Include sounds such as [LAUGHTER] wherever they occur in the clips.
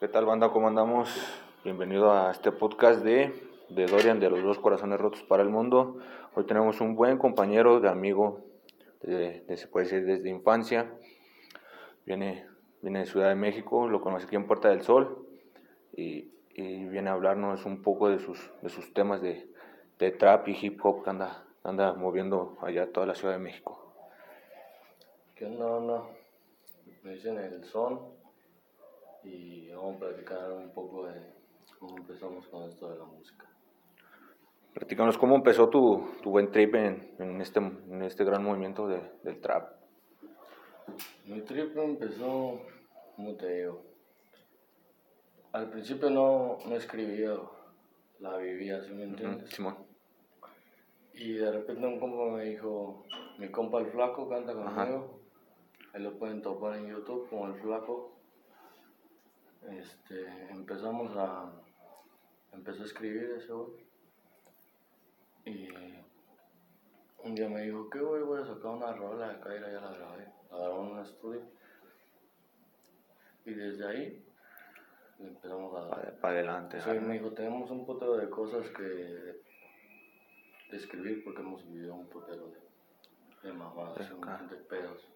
¿Qué tal, banda? ¿Cómo andamos? Bienvenido a este podcast de, de Dorian, de los dos corazones rotos para el mundo. Hoy tenemos un buen compañero de amigo, de, se puede decir desde infancia. Viene, viene de Ciudad de México, lo conoce aquí en Puerta del Sol y, y viene a hablarnos un poco de sus, de sus temas de, de trap y hip hop que anda, anda moviendo allá toda la Ciudad de México. ¿Qué onda, onda? Me dicen el son y vamos a platicar un poco de cómo empezamos con esto de la música. Platícanos cómo empezó tu, tu buen trip en, en este, en este gran movimiento de- del trap. Mi trip empezó, como te digo, al principio no, no escribía, la vivía, ¿sí me entiendes? Simón. Y de repente un compa me dijo, mi compa el flaco canta conmigo, ahí lo pueden topar en YouTube como el flaco. Este, empezamos a, empezó a escribir ese güey. Y un día me dijo, ¿qué güey? Voy a sacar una rola de y ya la grabé, la grabé en un estudio. Y desde ahí empezamos a Para, adelante. Sí, me dijo, tenemos un putero de cosas que de escribir porque hemos vivido un putero de, de mamadas, de pedos.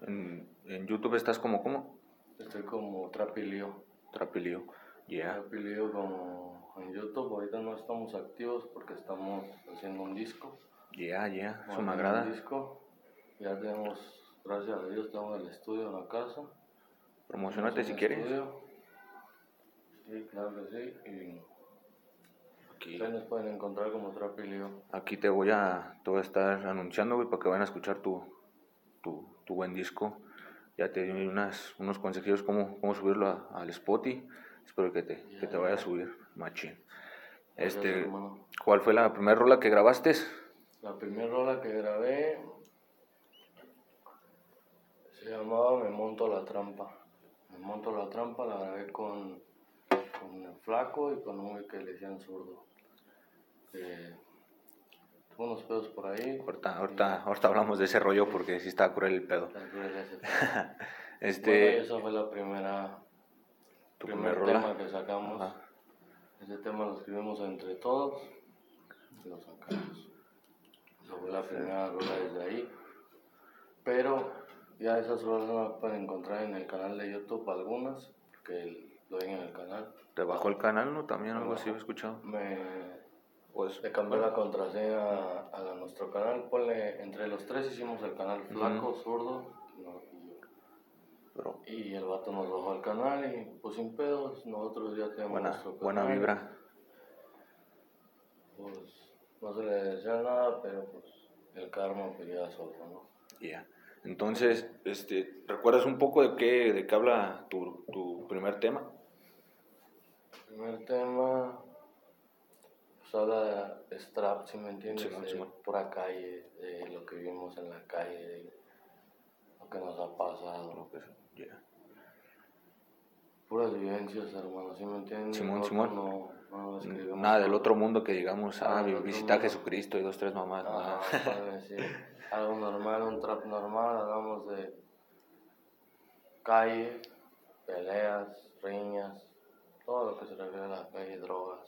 En, en YouTube estás como, ¿cómo? Estoy como trapilío. Trapilío. Yeah. Trapilío como en YouTube, ahorita no estamos activos porque estamos haciendo un disco. Yeah, yeah. Eso me Un agrada. disco. Ya tenemos, gracias a Dios, tenemos el estudio en la casa. Promocionate si un quieres. estudio. Sí, claro que sí. Y Aquí, ustedes nos pueden encontrar como Trapilío. aquí te voy a, te voy a estar anunciando, güey, para que vayan a escuchar tu, tu, tu buen disco. Ya te di unas, unos consejos cómo, cómo subirlo a- al Spotify. Espero que te, que te vaya a subir, machín. Este. ¿cuál fue la primera rola que grabaste? La primera rola que grabé se llamaba Me monto la trampa. Me monto la trampa la grabé con, con el flaco y con un que le decían zurdo. Eh, unos pedos por ahí. Ahorita, ahorita, ahorita hablamos de ese rollo porque sí está cruel el pedo. Está cruel ese pedo. [LAUGHS] Este, Bueno, esa fue la primera, tu primer primer rola. tema que sacamos. Ajá. Ese tema lo escribimos entre todos y lo sacamos. Esa fue la primera rola desde ahí. Pero ya esas rolas no las pueden encontrar en el canal de YouTube algunas, porque lo ven en el canal. ¿Te bajó el canal, no? También algo así he escuchado. Me Pues, le cambié la contraseña a, nuestro canal. Ponle, entre los tres hicimos el canal Flaco, Zurdo no, y yo. pero Y el vato nos bajó el canal y pues sin pedos, nosotros ya tenemos buena, nuestro buena canal. vibra. Pues no se le desea nada, pero pues el karma pues ya solo, ¿no? Ya. Entonces, este, ¿recuerdas un poco de qué, de qué habla tu, tu primer tema? Primer tema, pues habla de strap, si me entiendes, Simón, de Simón. pura calle, de lo que vivimos en la calle, de lo que nos ha pasado. Lo que ya. Puras vivencias, hermano, ¿sí me entiendes? Simón, Nosotros Simón. No, no escribimos Nada del otro mundo que digamos, ah, visita a. Jesucristo y dos, tres mamás. Algo normal, un trap normal, hablamos de calle, peleas, riñas, todo lo que se refiere a la calle, drogas.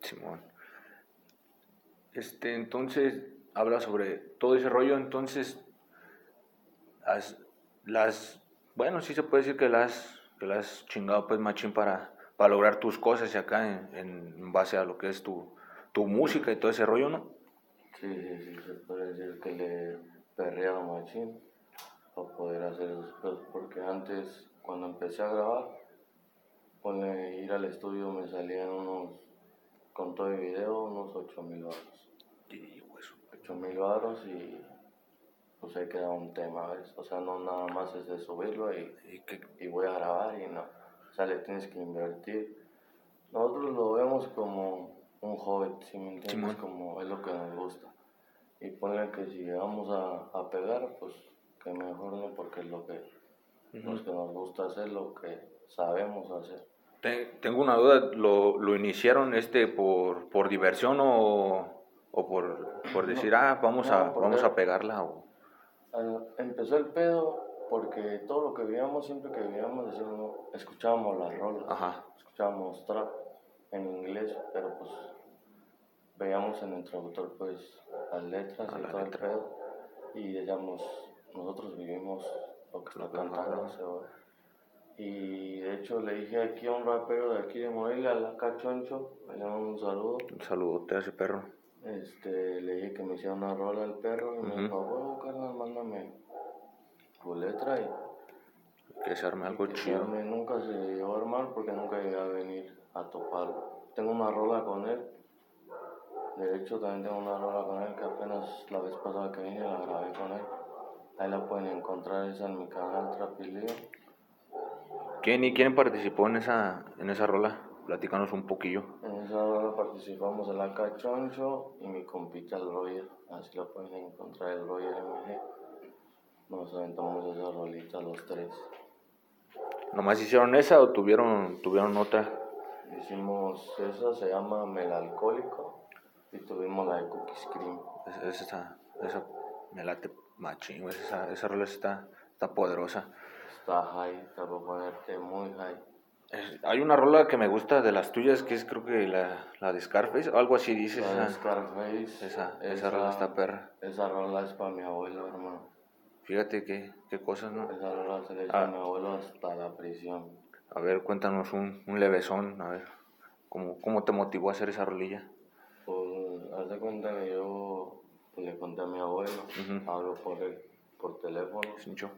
Simón. Este, entonces, habla sobre todo ese rollo, entonces, has- las, bueno, sí se puede decir que las, que las chingado pues machín para, para lograr tus cosas y acá en, en base a lo que es tu, tu música y todo ese rollo, ¿no? Sí, sí, sí, se puede decir que le perrea a machín para poder hacer esos pedos, porque antes, cuando empecé a grabar, ponle ir al estudio me salían unos, con todo el video, unos 8 mil baros. Y, pues, 8 mil baros y pues ahí queda un tema, ¿ves? O sea, no nada más es de subirlo y, y voy a grabar y no. O sea, le tienes que invertir. Nosotros lo vemos como un hobby, si me entiendes? Como es lo que nos gusta. Y ponle que si llegamos a, a pegar, pues que mejor no, porque es lo que, pues, que nos gusta hacer, lo que sabemos hacer. Te- tengo una duda, ¿lo, lo iniciaron este por, por diversión o, o por, por decir, ah, vamos, no, a, vamos a pegarla? O, Al- empezó el pedo porque todo lo que veíamos, siempre que veíamos, escuchábamos las rolas, Ajá. escuchábamos trap en inglés, pero pues veíamos en el traductor pues las letras Ah, y la todo el pedo y decíamos, nosotros vivimos lo que Lo está cantando. Y de hecho le dije aquí a un rapero de aquí de Morelia, a la Cachoncho, le damos un saludo. Un saludote a ese perro. Este, le dije que me hiciera una rola al perro y me dijo, huevo, carnal, mándame tu letra y Que se arme algo que se chido. arme. nunca se llegó a armar porque nunca llegué a venir a toparlo. Tengo una rola con él. De hecho, también tengo una rola con él que apenas la vez pasada que vine la grabé con él. Ahí la pueden encontrar, esa en mi canal Trapilío. ¿Quién y quién participó en esa, en esa rola? Platícanos un poquillo. En esa rola participamos el AK Choncho y mi compita el Roger. Así la pueden encontrar el Roger MG. Nos aventamos esa rolita los tres. ¿Nomás hicieron esa o tuvieron, tuvieron otra? Hicimos esa, se llama Melalcohólico. Y tuvimos la de Cookies Cream. Es- Esa, esa me late machín. Esa, esa rola está, está poderosa. Está high, está para ponerte muy high. Hay una rola que me gusta de las tuyas que es creo que la, la de Scarface o algo así dices. La de Scarface. esa, esa rola está perra. Esa rola es para mi abuelo, hermano. Fíjate qué, qué cosas, ¿no? Esa rola se le hizo Ah. a mi abuelo hasta la prisión. A ver, cuéntanos un, un levesón, a ver. ¿Cómo, ¿Cómo te motivó a hacer esa rolilla? Pues, haz de cuenta que yo pues, le conté a mi abuelo, Ujú. hablo por él, por teléfono, Sincho.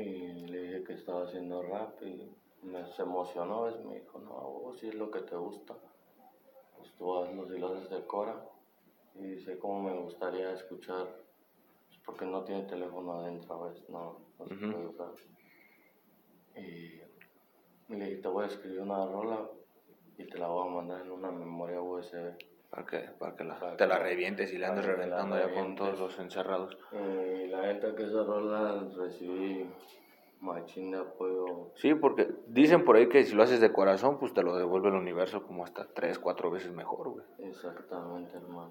Y le dije que estaba haciendo rap y me, se emocionó, ¿ves? me dijo, no, vos si es lo que te gusta, pues tú hazlo si lo haces de Cora. Y dice, cómo me gustaría escuchar, pues, porque no tiene teléfono adentro, ¿ves? No, no se puede usar. Y le dije, te voy a escribir una rola y te la voy a mandar en una memoria USB. Para que, para que la- Para te la revientes y para andes que la reventando ya con todos los encerrados. Y la neta que esa rola recibí machín de apoyo. Sí, porque dicen por ahí que si lo haces de corazón, pues te lo devuelve el universo como hasta tres, cuatro veces mejor, güey. Exactamente, hermano.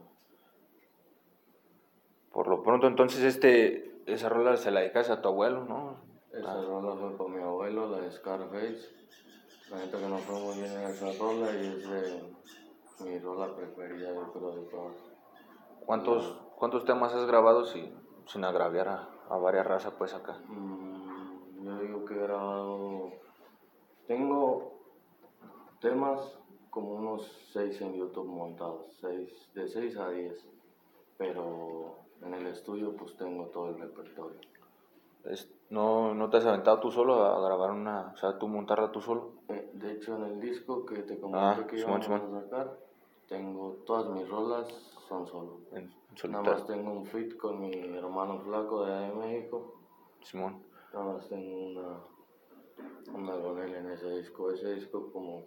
Por lo pronto, entonces, este, esa rola se la dedicas a tu abuelo, ¿no? Esa Ah. rola fue para mi abuelo, la de Scarface. La neta que nos fue muy bien en esa rola y es de mi rola preferida, yo creo, de todas. ¿Cuántos, cuántos temas has grabado sin, sin agraviar a, a varias razas, pues, acá? Mm, yo digo que he grabado. Tengo temas como unos 6 en YouTube montados, seis, de 6 a 10. Pero en el estudio, pues tengo todo el repertorio. Es- no, ¿No te has aventado tú solo a grabar una, o sea, tú montarla tú solo? Eh, De hecho, en el disco que te comenté Ah, que Simón, íbamos a sacar, tengo todas mis rolas son solo. En Nada más tengo un feat con mi hermano flaco de, de México. Simón. Nada más tengo una, una con él en ese disco. Ese disco como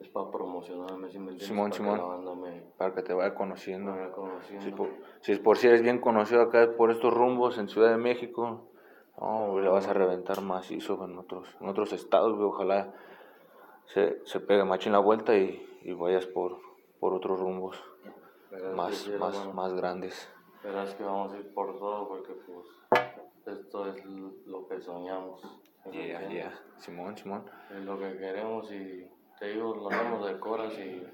es para promocionarme, si me Simón, para Simón. que la banda me Para que te vaya conociendo. vaya Si conociendo. por, si es por si eres bien conocido acá por estos rumbos en Ciudad de México, no, le vas a reventar macizo en otros, en otros estados. Ojalá se, se pegue machín la vuelta y, y vayas por, por otros rumbos más, más, hermano. más grandes. Verás que vamos a ir por todo porque pues esto es lo que soñamos. ¿sí me Yeah, entiendes? yeah. Simón, Simón. Es lo que queremos y te digo, lo hacemos de coras y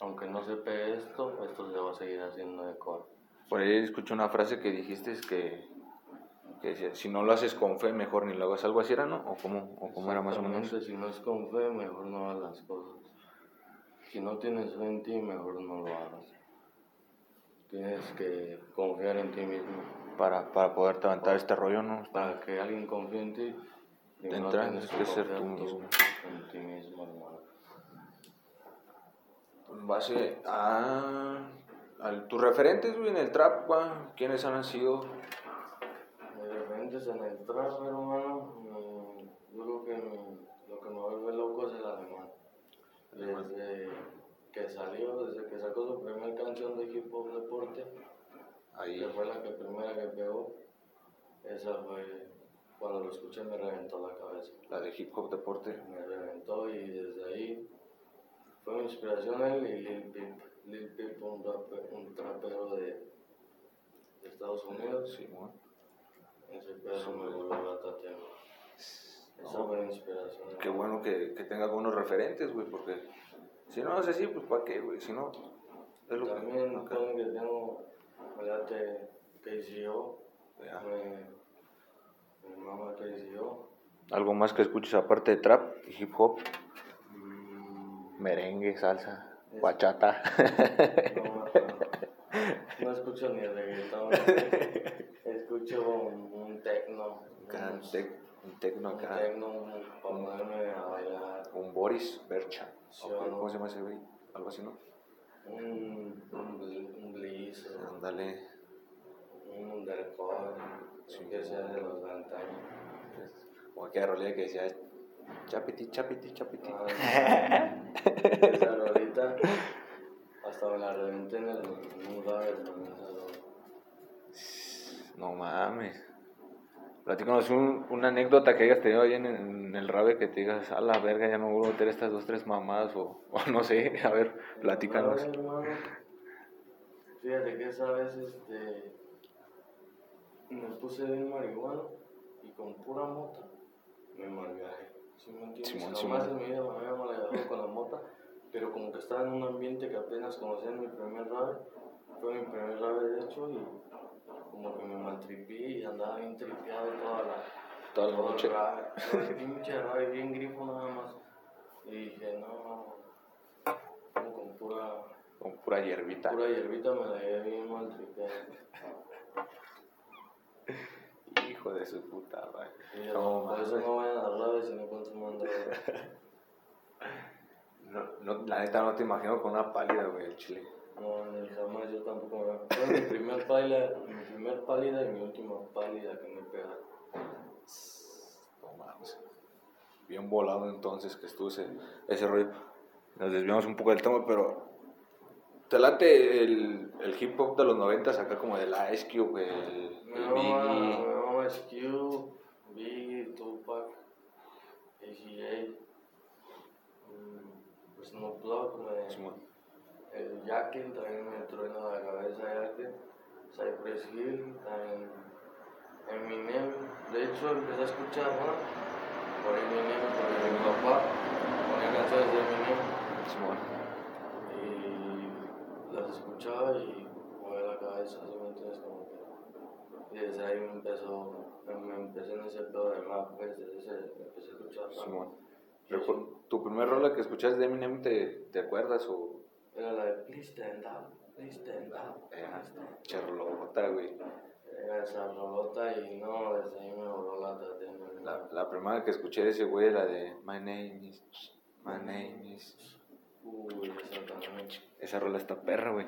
aunque no se pegue esto, esto se va a seguir haciendo de cora. Por ahí escuché una frase que dijiste es que, que decía, si no lo haces con fe, mejor ni lo hagas algo así era, ¿no? ¿O cómo, o cómo era más o menos? Si no es con fe, mejor no hagas las cosas. Si no tienes fe en ti, mejor no lo hagas. Tienes que confiar en ti mismo. Para, para poderte aventar este rollo, ¿no? Para que alguien confíe en ti, primero entrada tienes tienes que ser tú mismo. En ti mismo, hermano. En base a, a tus referentes, güey, en el trap, güey, ¿quiénes han sido? Mis referentes en el trap, hermano, mm, yo creo que mi- lo que me vuelve loco es el alemán. Desde que salió, desde que sacó su primera canción de hip hop deporte, Ahí, que fue la que primera que pegó, esa fue, cuando lo escuché me reventó la cabeza. la de hip hop deporte. Me reventó y desde ahí fue mi inspiración él y Lil Peep. Lil Peep, un, un trapero de, de Estados Unidos. Simón. Ese pedo me volvió qué bueno que, que tenga algunos referentes, güey, porque si no es así, pues ¿para qué, güey? Si no, es lo También, que, acá. que tengo, ¿verdad? Que yo, mi mamá que yo. ¿Algo más que escuches aparte de trap y hip hop? Mm. Merengue, salsa, bachata. No, no, escucho ni el reggaetón. [LAUGHS] escucho un, un tecno. Un, un tecno acá. Un tecno para ponerme a bailar. Un Boris Bercha. ¿Cómo se llama ese güey? Algo así, ¿no? Un, un, un bliss. Ándale. Un undercover. Sí. Que sea de los antaños. Como aquella rolilla que decía chapiti, chapiti, chapiti. Ah, [LAUGHS] esa rolita hasta me la reventé en el mundo No mames. Platícanos un, una anécdota que hayas tenido ahí en, en, el rave que te digas, a la verga, ya no vuelvo a meter estas dos, tres mamadas, o, o no sé, [LAUGHS] a ver, platícanos. Fíjate que esa vez este, me puse bien marihuana y con pura mota me malviajé. ¿Sí me entiendes? Simón, Jamás en mi vida me había malviajado con la mota, pero como que estaba en un ambiente que apenas conocía en mi primer rave, fue mi primer rave de hecho y como que me maltripí y andaba bien tripeado toda la, toda la noche. Toda pinche rabia, bien grifo nada más. Y dije, no, como con pura... Con pura hierbita. Pura hierbita me la llevé bien maltripeado. [LAUGHS] Hijo de su puta madre. no, por eso no vayan a rabia si no consuman droga. [LAUGHS] No, no, la neta no te imagino con una pálida, güey, el chile. No, ni jamás yo tampoco me Fue mi primer pálida, mi primer pálida y mi última pálida que me pega. No mames. Bien volado entonces que estuvo ese, ese rollo. Nos desviamos un poco del tema, pero ¿te late el, el hip hop de los noventas acá como de la Ice Cube, el, el no, Biggie? No, Ice Cube, Biggie, Tupac, AGA, mm, Snoop Dogg, Jackin también me truena la cabeza Jackin, Cypress Hill, también Eminem, de hecho empecé a escuchar ¿no? por Eminem, porque mi papá ponía canciones de Eminem y las escuchaba y movía la cabeza, así me entiendes como que y desde ahí me empezó, me, empecé en ese pedo de rap, pues, desde ese empecé a escuchar rap. ¿Tu primer rola que escuchaste de Eminem te, te acuerdas o era la de Please Stand Up, Please Stand Up. Era charlota, güey. Era esa rolota y no, desde ahí me voló la La, la primera que escuché de ese güey era de My Name is. My Name is. Uy, esa también. Esa rola está perra, güey.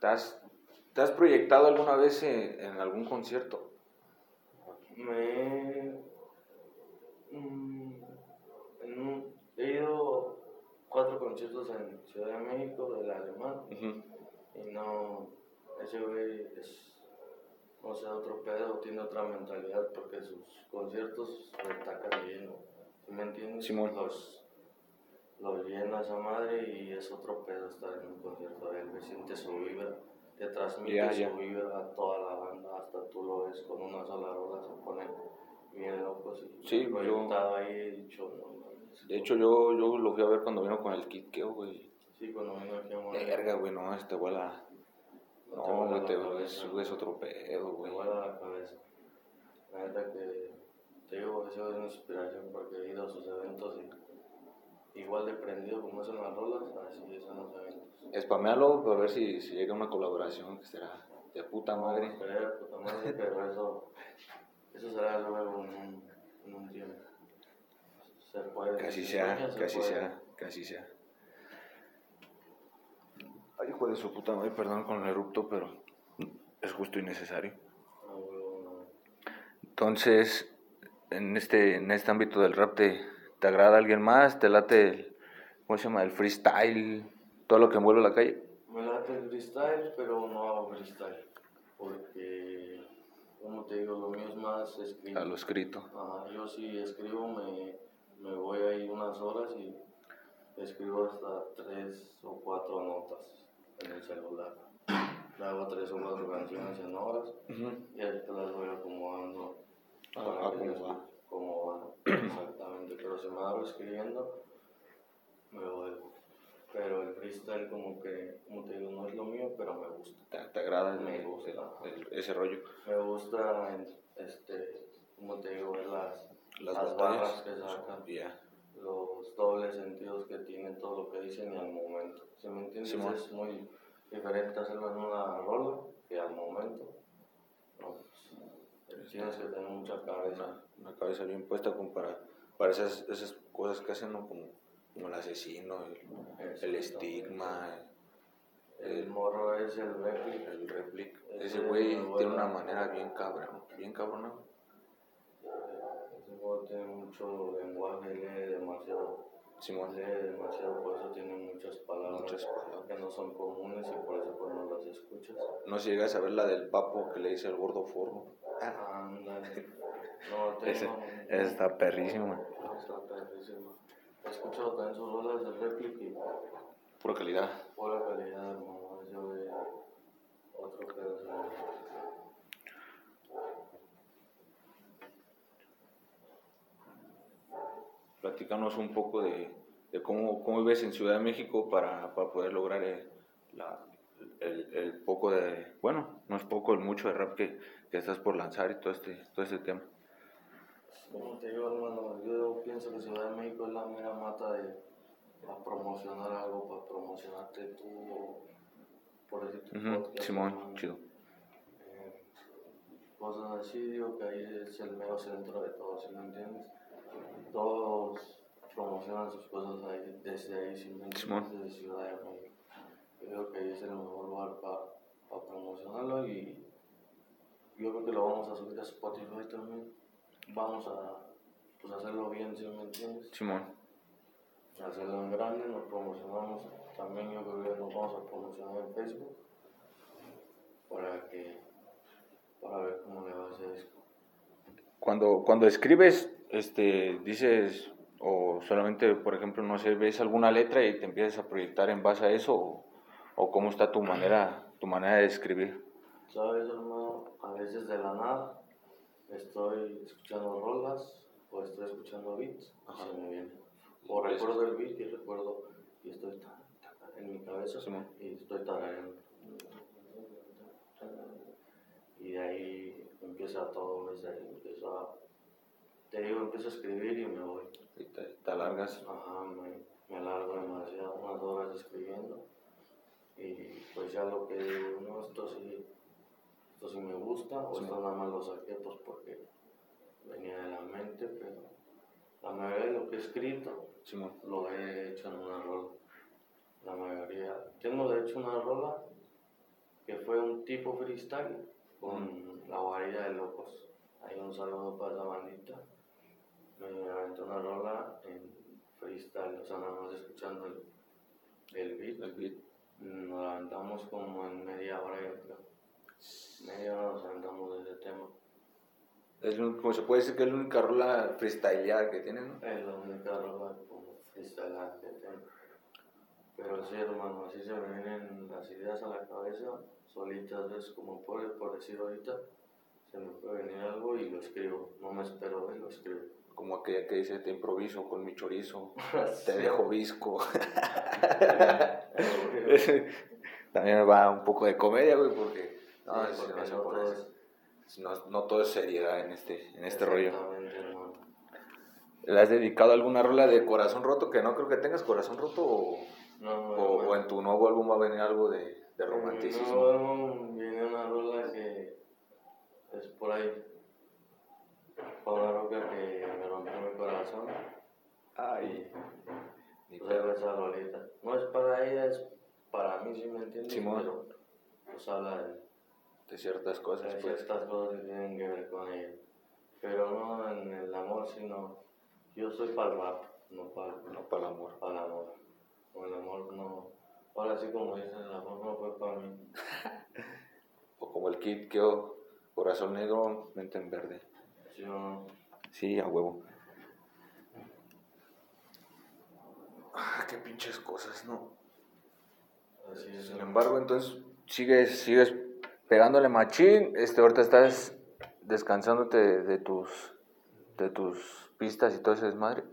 ¿Te has, ¿Te has proyectado alguna vez en, en algún concierto? Me Mm, he ido cuatro conciertos en Ciudad de México del alemán y no, ese güey es, o sea, otro pedo, tiene otra mentalidad porque sus conciertos se atacan lleno, me entiendes? Los, los llena esa madre y es otro pedo estar en un concierto de él, me siente su vibra, te transmite su vibra a toda la banda, hasta tú lo ves con una sola rola se pone bien locos. Y sí, yo. ahí dicho, de hecho, yo, yo lo fui a ver cuando vino con el Kitkeo, güey. Sí, cuando vino aquí a Monterrey. Verga, güey, no, este vuela. No, no te es, es otro pedo, güey. Te vuela la cabeza. La neta que te digo, eso es una inspiración porque he ido a sus eventos y igual de prendido como es en las rolas, así es en los eventos. Espamealo a ver si, si llega una colaboración que será de puta madre. No, de puta madre, pero eso eso será luego en un, en un tiempo. Se puede. Casi sea, casi sea, casi sea. Ay, hijo de su puta madre, perdón con el erupto, pero es justo y necesario. Entonces, en este, en este ámbito del rap, ¿te, ¿te agrada alguien más? ¿Te late el, ¿cómo se llama? El freestyle, todo lo que envuelve la calle? Me late el freestyle, pero no hago freestyle. Porque como te digo, lo mío es más escrito. A lo escrito. Ajá, yo si escribo me, me voy ahí unas horas y escribo hasta tres o cuatro notas en el celular. [CLEARS THROAT] Grabo tres o cuatro canciones en horas y después las voy acomodando. Ah, ¿cómo va? Como [CLEARS THROAT] van, exactamente. Pero si me hago escribiendo, me voy. Pero el freestyle, como que, como te digo, no es lo mío, pero me gusta. ¿Te, te agrada el- Me gusta. el- ese rollo? Me gusta, este, como te digo, las, Las, las barras que sacan. Los dobles sentidos que tiene todo lo que dicen y al momento. Si me entiendes, Simón. es muy diferente hacerlo en una rola que al momento. No, pues, tienes que tener mucha cabeza. Una, una cabeza bien puesta como para, para esas, esas cosas que hacen, ¿no? Como, como el asesino, el, el estigma, El morro es el réplica. el replic. Ese güey tiene una manera bien cabrón, bien cabrona. Ese juego tiene mucho lenguaje, lee demasiado. Simón, Lee demasiado, por eso tiene muchas palabras, Muchas palabras. que no son comunes y por eso pues no las escuchas. no si llegas a ver la del papo que le dice el gordo forro. Ándale. [LAUGHS] No, tengo... Ese, está perrísimo, Está perrísimo. He escuchado también sus rolas de réplica y pura calidad. pura calidad, hermano. Yo de otro pedazo. Platícanos un poco de, de cómo, cómo vives en Ciudad de México para, para poder lograr el, la- el, el poco de, bueno, no es poco, el mucho de rap que, que estás por lanzar y todo este, todo este tema. Como te digo, hermano, yo pienso que Ciudad de México es la mera mata de para promocionar algo, para promocionarte tú, por decir tu Ujú, podcast, Simón, hermano. chido. Eh, cosas así, digo que ahí es el mero centro de todo, ¿sí me entiendes? Todos promocionan sus cosas ahí, desde ahí. Simón. Desde Ciudad de México. Yo creo que ahí es el mejor lugar para promocionarlo y yo creo que lo vamos a subir a Spotify también. Vamos a pues, hacerlo bien, ¿sí me entiendes? Simón, Hacerlo en grande, nos promocionamos también, yo creo que nos vamos a promocionar en Facebook para que, para ver cómo le va a ese disco. cuando, cuando escribes, este, dices, o solamente, por ejemplo, no sé, ves alguna letra y te empiezas a proyectar en base a eso, o, o cómo está tu manera, tu manera de escribir. ¿Sabes, hermano? A veces de la nada estoy escuchando rolas o estoy escuchando beats Ajá. se me viene. O recuerdo el beat y recuerdo y estoy en mi cabeza Simón. y estoy tarareando. Y de ahí empieza todo, desde ahí empiezo a... Te digo, empiezo a escribir y me voy. Y te, te alargas. Ajá, me, me alargo demasiado, unas horas escribiendo. Y pues ya lo que digo, no, esto sí, esto sí me gusta, o Sí. esto nada más lo saqué pues porque venía de la mente, pero la mayoría de lo que he escrito lo he hecho en una rola. La mayoría. Tengo de hecho una rola que fue un tipo freestyle con la guarida de locos. Hay un saludo para esa bandita. Me aventé una rola en freestyle, o sea, nada más escuchando el, el beat. el beat. Nos la aventamos como en media hora, yo creo. Media hora nos aventamos de ese tema. Es lo- como se puede decir que es la única rola freestyleada que tienen, ¿no? Es la única rola como freestyle que tengo. Pero sí, hermano, así se me vienen las ideas a la cabeza, solitas, ves, como por, por decir ahorita, se me puede venir algo y lo escribo. No me espero, ¿ves? lo escribo. Como aquella que dice, te improviso con mi chorizo, [LAUGHS] te dejo visco. [LAUGHS] También va un poco de comedia, güey, porque no, Sí, si porque no se no pone todo así. no, no todo es seriedad en este, en este rollo. ¿Le has dedicado alguna rola de corazón roto? Que no creo que tengas corazón roto o, No, o- en tu nuevo álbum va a venir algo de, de En romanticismo. mi nuevo álbum viene una rola que es por ahí. Fue una roca que me rompió mi corazón. Ay, ni Pues ahí esa rolita. No es para ella, es para mí, si me entiendes. Simón. Pero pues habla de, de ciertas cosas, de pues. ciertas cosas que tienen que ver con ella. Pero no en el amor, sino. Yo soy para el rap, no para No para el amor. para el amor. Con el amor no. Ahora sí, como dicen, el amor no fue para mí. [LAUGHS] O como el kit que oh, corazón negro, mente en verde. Sí, a huevo. Ah, qué pinches cosas, ¿no? Así es. Sin embargo, entonces, sigues, sigues pegándole machín, este, ahorita estás descansándote de, tus, de tus pistas y todo ese desmadre,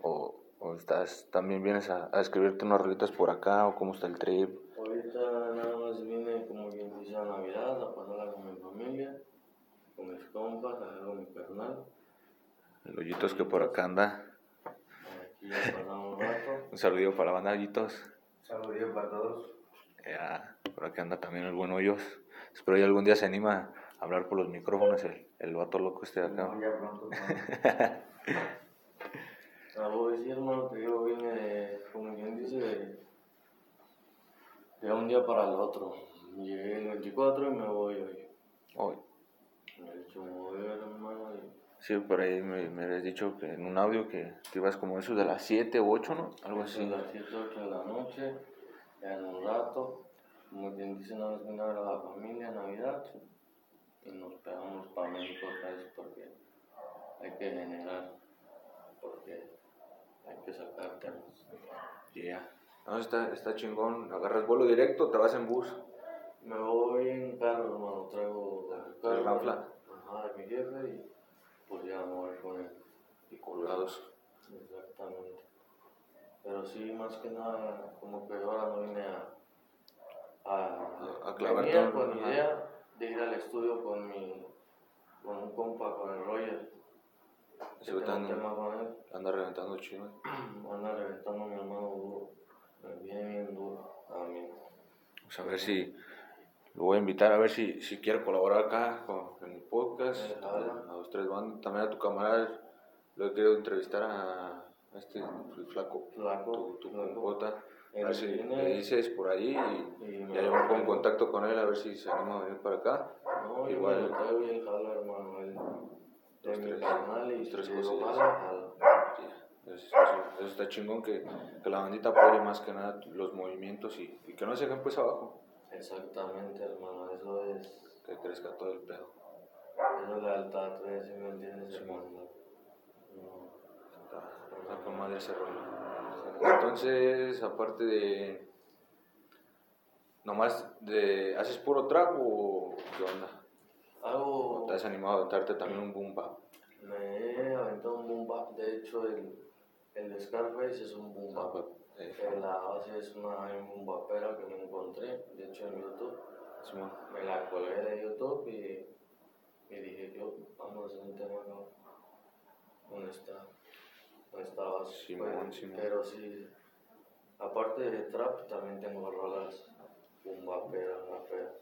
o, o estás, también vienes a, a, escribirte unas rolitas por acá, o cómo está el trip. Ahorita nada más vine como quien dice a Navidad, a pasarla con mi familia, con mis compas, a con mi personal. El hoyito es que por acá anda. Aquí un rato. Un saludo para la banda Hoyitos. Saludos para todos. Ya, por acá anda también el buen Hoyos. Espero que algún día se anima a hablar por los micrófonos el, el vato loco este de acá. No, ya pronto. A vos sí, hermano, que yo vine, de, como quien dice, de, de un día para el otro. Llegué el 24 y me voy hoy. Hoy. Sí, por ahí me, me habías dicho que en un audio que, que ibas como eso de las 7 u 8, ¿no? Algo así. De las 7 8 de la noche, ya en un rato, como quien dice, nada más vine a ver a la familia, Navidad, y nos pegamos para México otra vez porque hay que generar, porque hay que sacar temas. Ya. No, está, está chingón. ¿Agarras vuelo directo o te vas en bus? Me voy en carro, hermano, traigo el ¿El Ranfla? Ajá, de mi jefe y pues ya me voy con él. Y colgados. Exactamente. Pero sí, más que nada, como que ahora no vine a, a, A- clavar venía todo, con ajá. idea de ir al estudio con mi, con un compa, con el Roger. Ese que tengo un tema anda, con él. anda reventando chido. [CLEARS THROAT] Anda reventando mi hermano duro. Me viene bien duro a mí. Vamos a ver si lo voy a invitar a ver si, si quiere colaborar acá con, en mi podcast. A los tres bandas. También a tu camarada. Lo he querido entrevistar a, a este el flaco. Flaco, Tu, tu flaco. compota. A El ver si le dices por ahí y, y me ya yo me pongo en contacto con él a ver si se anima a venir para acá. No, yo Igual. me lo traigo bien jala, hermano. Los mi tres- canal y los tres. Sí, eso- eso está chingón que, que la bandita apoye más que nada los movimientos y, y que no se dejen pues abajo. Exactamente, hermano. Eso es, Que crezca todo el pedo. eso es lealtad, ¿ves? ¿Sí me entiendes, hermano? No. Está, madre ese rollo. Entonces, aparte de. ¿Nomás de, haces puro trap o qué onda? Hago. ¿O te has animado a aventarte también un boom bap? Me he aventado un boom bap. De hecho, el, el Scarface es un boom bap. La base es una boom bapera que me encontré, de hecho, en YouTube. Simón. Me la colgué de YouTube y, y dije yo, vamos a hacer un tema con, con esta, con esta base. Pues, Simón. Pero sí, aparte de trap, también tengo rolas bumbaperas, raperas.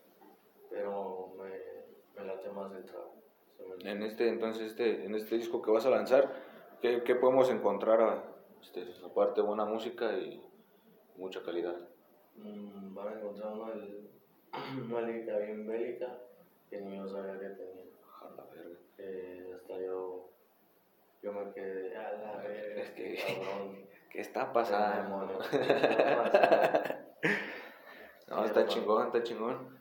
Pero me, me late más el trap. En este, entonces, este, en este disco que vas a lanzar, ¿qué, qué podemos encontrar? a- este, aparte, buena música y mucha calidad. Mm, van a encontrar una, [CLEARS THROAT] una lírica bien bélica que ni yo sabía que tenía. A la verga. Eh, hasta yo, yo me quedé a la verga, Es que-. ¿Qué está [LAUGHS] pasando? ¿qué está pasando? [LAUGHS] [LAUGHS] No, Sí, está hermano. chingón, está chingón.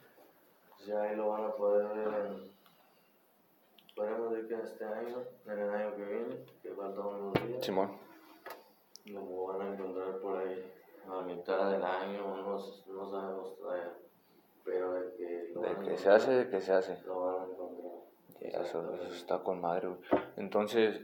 Pues ya ahí lo van a poder ver en. Podemos decir que este año, en el año que viene, que faltan unos días. Simón. Lo van a encontrar por ahí a mitad del año, no, no sabemos todavía. Pero de que lo De van a que se hace, de que se hace. Lo van a encontrar. Eso, eso está con madre. Entonces,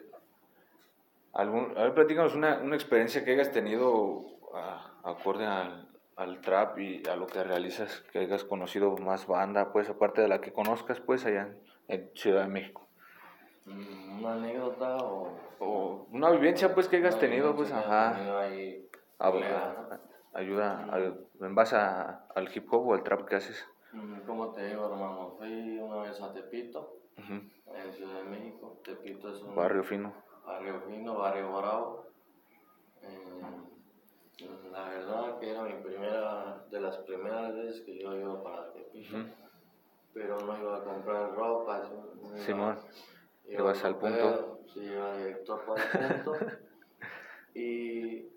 algún, a ver, platícanos una, una experiencia que hayas tenido ah, acorde al, al trap y a lo que realizas, que hayas conocido más banda, pues, aparte de la que conozcas, pues, allá en Ciudad de México. Mm, Una anécdota o. O una vivencia, pues, que hayas tenido, pues, ajá. ahí ayuda, a- en base al hip hop o al trap que haces. ¿Cómo te digo, hermano? Fui una vez a Tepito, en Ciudad de México. Tepito es un Barrio fino. barrio fino, barrio bravo. Eh, la verdad que era mi primera, de las primeras veces que yo iba para Tepito. Pero no iba a comprar ropa. no Simón. A al punto. Sí, iba directo el punto. [LAUGHS] y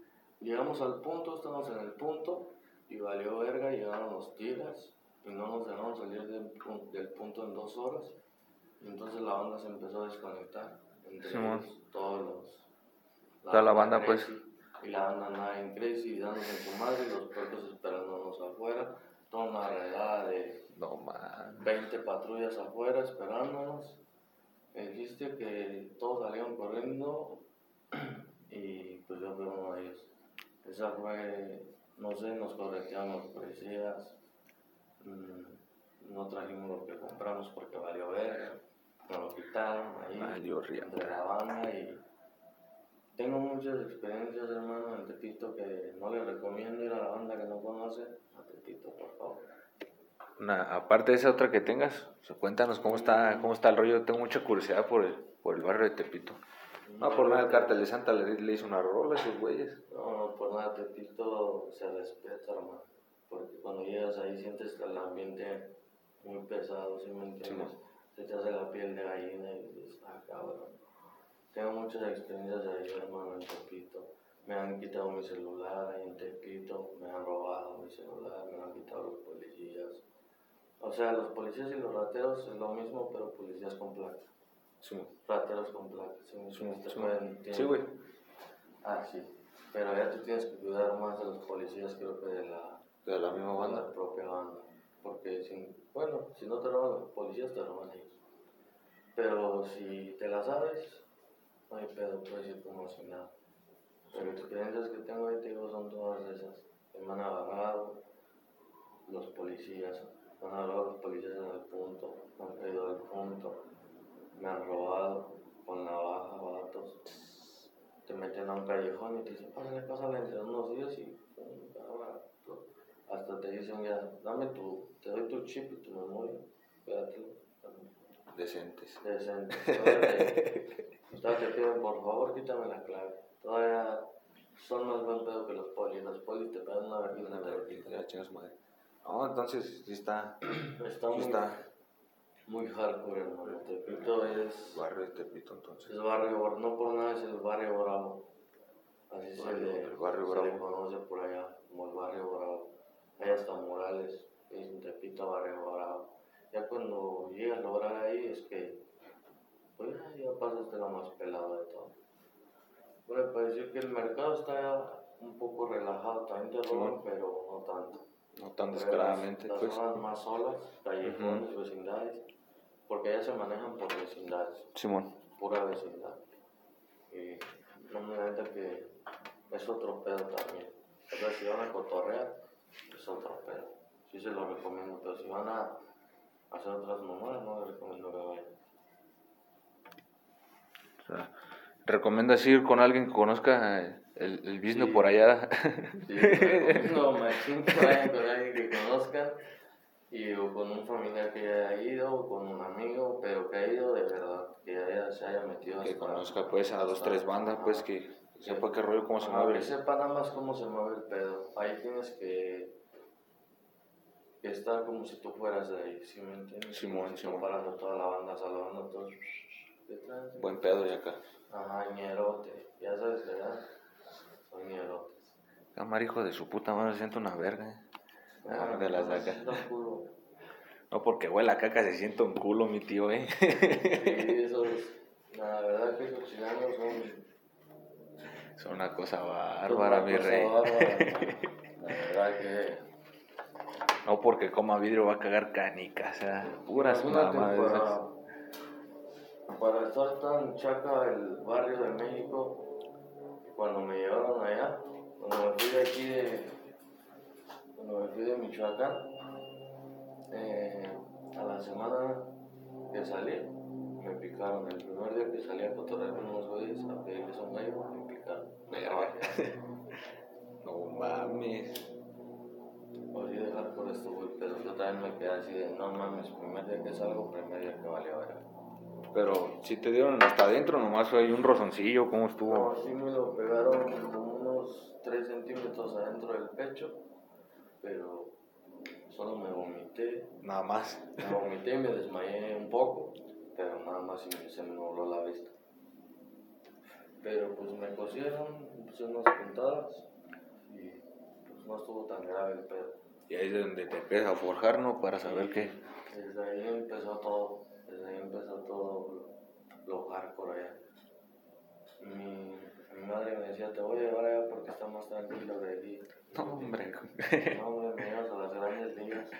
llegamos al punto, estamos en el punto y valió verga, llegaron los tigres y no nos dejaron salir del, pu- del punto en dos horas. Y entonces la banda se empezó a desconectar. Entre ellos, todos los. Toda la banda, pues. Crazy, Y la banda andaba en crazy, dándose en su madre, y los puercos esperándonos afuera. toda una redada de No man. 20 patrullas afuera esperándonos. Me dijiste que todos salieron corriendo [CLEARS THROAT] y pues yo fui uno de ellos. Esa fue, no sé, nos corretearon los policías, mm, no trajimos lo que compramos porque valió ver, nos lo quitaron ahí Valió entre la banda y tengo muchas experiencias hermano en Tepito que no le recomiendo ir a la banda que no conoce, a Tepito por favor. Una, aparte de esa otra que tengas, cuéntanos cómo está, cómo está el rollo. Tengo mucha curiosidad por el, por el barrio de Tepito. No, por nada el cartel de Santa le, le hizo una rola a esos güeyes. No, no, por nada, Tepito se respeta, hermano. Porque cuando llegas ahí sientes el ambiente muy pesado, ¿sí me entiendes? Se te hace la piel de gallina y dices, ah, cabrón. Tengo muchas experiencias ahí, hermano, en Tepito. Me han quitado mi celular ahí en Tepito, me han robado mi celular, me han quitado los policías. O sea, los policías y los rateros es lo mismo, pero policías con placa. Sí, Rateros con placa, ¿sí me sí, sí. pueden- Sí, güey. Ah, sí. Pero ya tú tienes que cuidar más a los policías, creo que de la, De la misma de banda. la propia banda. Porque, si, bueno, si no te roban los policías, te roban ellos. Pero si te la sabes, no hay pedo, puedes ir como si nada. Pero experiencias que tengo ahí, te digo, son todas esas. Me han agarrado los policías, han agarrado los policías en el punto, han caído del punto, me han robado con navaja, vatos te meten a un callejón y te dicen, pásale, pásale entre unos días y hasta te dicen ya, dame tu, te doy tu chip y tu memoria, quédatelo. Decentes. Decente. Todavía te, piden, por favor, quítame la clave. Todavía son más buen pedo que los polis. Los polis te pegan una vergüenza. Una vergüenza, ya chingas madre. No, entonces sí está, [CLEARS THROAT] Está sí muy, está muy hardcore, hermano. Tepito es, barrio de Tepito entonces. es barrio, no por nada es el barrio bravo. Así se, Barrio- le, el barrio se le bravo. conoce por allá, como el barrio bravo. Hay hasta murales, que dicen Tepito Barrio Bravo. Ya cuando llegas a lograr ahí es que, pues ya, ya pasaste lo más pelado de todo. Bueno, para decir que el mercado está un poco relajado, también te roban, Sí. pero no tanto. No tan descaradamente, las, pues. las zonas más solas, callejones, vecindades, porque allá se manejan por vecindades Simón. pura vecindad. Y no me da que es otro pedo también. O sea, si van a cotorrear, es otro pedo. Sí se lo recomiendo, pero si van a hacer otras mamadas, no les recomiendo que vayan. O sea, ¿recomiendas ir con alguien que conozca el, el business Sí. por allá? Sí, recomiendo machín que vayan con alguien que conozcan y o con un familiar que ya haya ido o con un amigo, pero que ha ido de verdad, que haya, se haya metido que conozca pues a dos, tres bandas, pues ajá. que sepa qué rollo, cómo se mueve. Que sepa nada más cómo se mueve el pedo. Ahí tienes que, que estar como si tú fueras de ahí, ¿sí me entiendes? Simón, Simón. parando toda la banda, saludando a todos. detrás. Buen pedo y acá. Ajá, ñerote. Ya sabes que Cámara, hijo de su puta madre, siento una verga. eh. Ah, Ah, de las de acá. No, porque huele a caca, se siente un culo, mi tío, eh. Sí, esos, la verdad que esos chilangos son... Son una cosa bárbara, una mi cosa rey. bárbara. [LAUGHS] La verdad que... No porque coma vidrio va a cagar canicas, o sea, puras mamadas. para estar tan chaca el barrio de México, cuando me llevaron allá, cuando me fui de aquí de, cuando me fui de Michoacán, eh, a la semana que salí, me picaron. El primer día que salí a cotorrear con unos güeyes, a pedirles un gallo, me picaron. Me navajearon. [LAUGHS] No mames. Podría dejar por esto, güey, pero yo también me quedé así de, no mames, primer día que salgo, primer día que vale verga. Pero si te dieron hasta adentro, nomás fue ahí un rozoncillo, ¿cómo No, estuvo? sí me lo pegaron como unos 3 centímetros adentro del pecho, pero solo me vomité. Nada más. Me vomité y me desmayé un poco, pero nada más y se me nubló la vista. Pero pues me cosieron, puse unas puntadas y pues no estuvo tan grave el pedo. Y ahí es donde te empiezas a forjar, ¿no? Para saber qué. Desde ahí empezó todo, ahí empezó todo lo, hardcore allá. Mi, Mi madre me decía, te voy a llevar allá porque está más tranquilo de día. No, hombre. No, hombre, me llevas a las grandes ligas.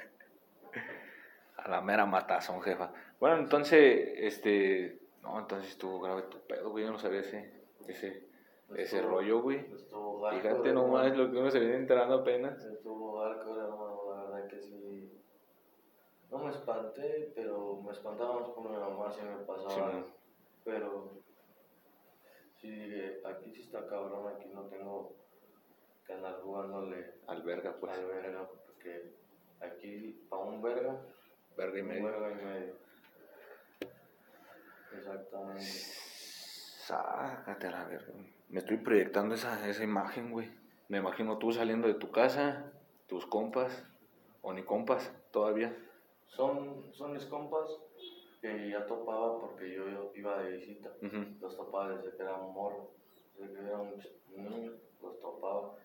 A la mera matazón, jefa. Bueno, entonces, este. No, entonces estuvo grave tu pedo, güey. Yo no sabía ese, ese, ese Estuvo- rollo, güey. Estuvo hardcore, Fíjate nomás lo que uno se viene enterando apenas. Estuvo hardcore, hermano, la verdad que sí. No me espanté, pero me espantaba más por mi mamá si me pasaba Sí. Pero sí dije, aquí sí está cabrón, aquí no tengo que andar jugándole Al verga, pues. al verga, porque aquí para un verga, Verga y medio. verga y medio. Exactamente. Sácate a la verga. Me estoy proyectando esa, esa imagen, güey. Me imagino tú saliendo de tu casa, tus compas, o ni compas todavía. Son, son mis compas que ya topaba porque yo, yo iba de visita. Los topaba desde que era un morro, desde que era un niño, los topaba.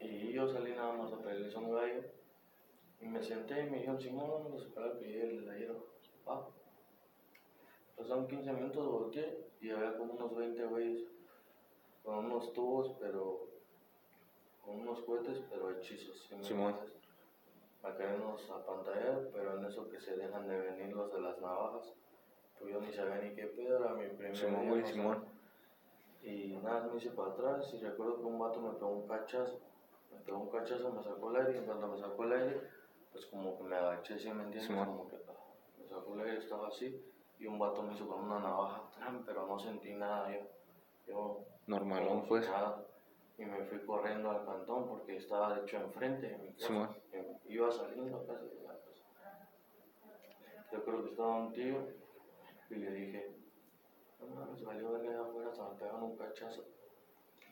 Y yo salí nada más a pedirles un gallo. Y me senté y me dijeron, Simón, vamos a esperar que llegue el gallero. Va. Pasaron 15 minutos, volteé y había como unos 20 güeyes con unos tubos, pero con unos cohetes, pero hechizos. ¿sí me Simón. Para querernos apantallar, pero en eso que se dejan de venir los de las navajas. Pues yo ni sabía ni qué pedo, era mi primer Simón, día. Simón. Y nada, me hice para atrás y recuerdo que un vato me pegó un cachazo. Me pegó un cachazo, me sacó el aire y cuando me sacó el aire, pues como que me agaché, ¿sí me entiendes? Simón. Como que ah, me sacó el aire, estaba así y un vato me hizo con una navaja, pero no sentí nada yo. Yo Normalón, pues. nada. Y me fui corriendo al cantón porque estaba de hecho enfrente de mi casa. Simón. Iba saliendo casi de la casa. Yo creo que estaba un tío y le dije, no valió verga allá afuera, se me pegaron un cachazo.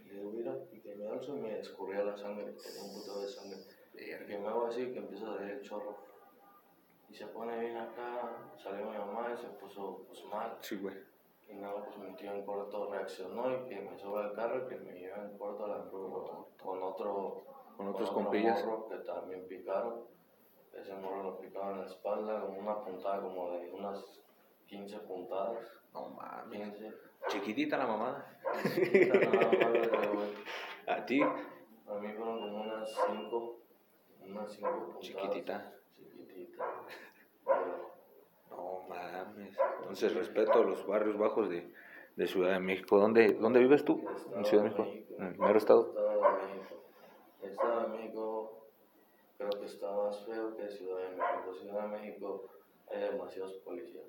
Y le digo, mira, y que me alzo y me escurría la sangre, tenía un puto de sangre. Y que me hago así, que empieza a salir el chorro. Y se pone bien acá, salió mi mamá y se puso pues, mal. Sí, güey. Y nada, pues mi tío en corto reaccionó y que me sube al carro y que me lleva en corto a la cruz con otro, Con otros otro compillas. morro que también picaron. Ese morro lo picaron en la espalda con una puntada como de unas 15 puntadas. No mames. 15. Chiquitita la mamada. Chiquita nada más, pero, güey, [LAUGHS] A ti, A mí fueron como unas 5. Unas 5 puntadas. chiquitita. Chiquitita. No mames. Entonces, respeto a los barrios bajos de, de Ciudad de México. ¿Dónde, ¿Dónde vives tú? Estado En Ciudad de. México. En el mero estado. Estado de México. Estado de México creo que está más feo que Ciudad de México. Ciudad de México hay demasiados policías,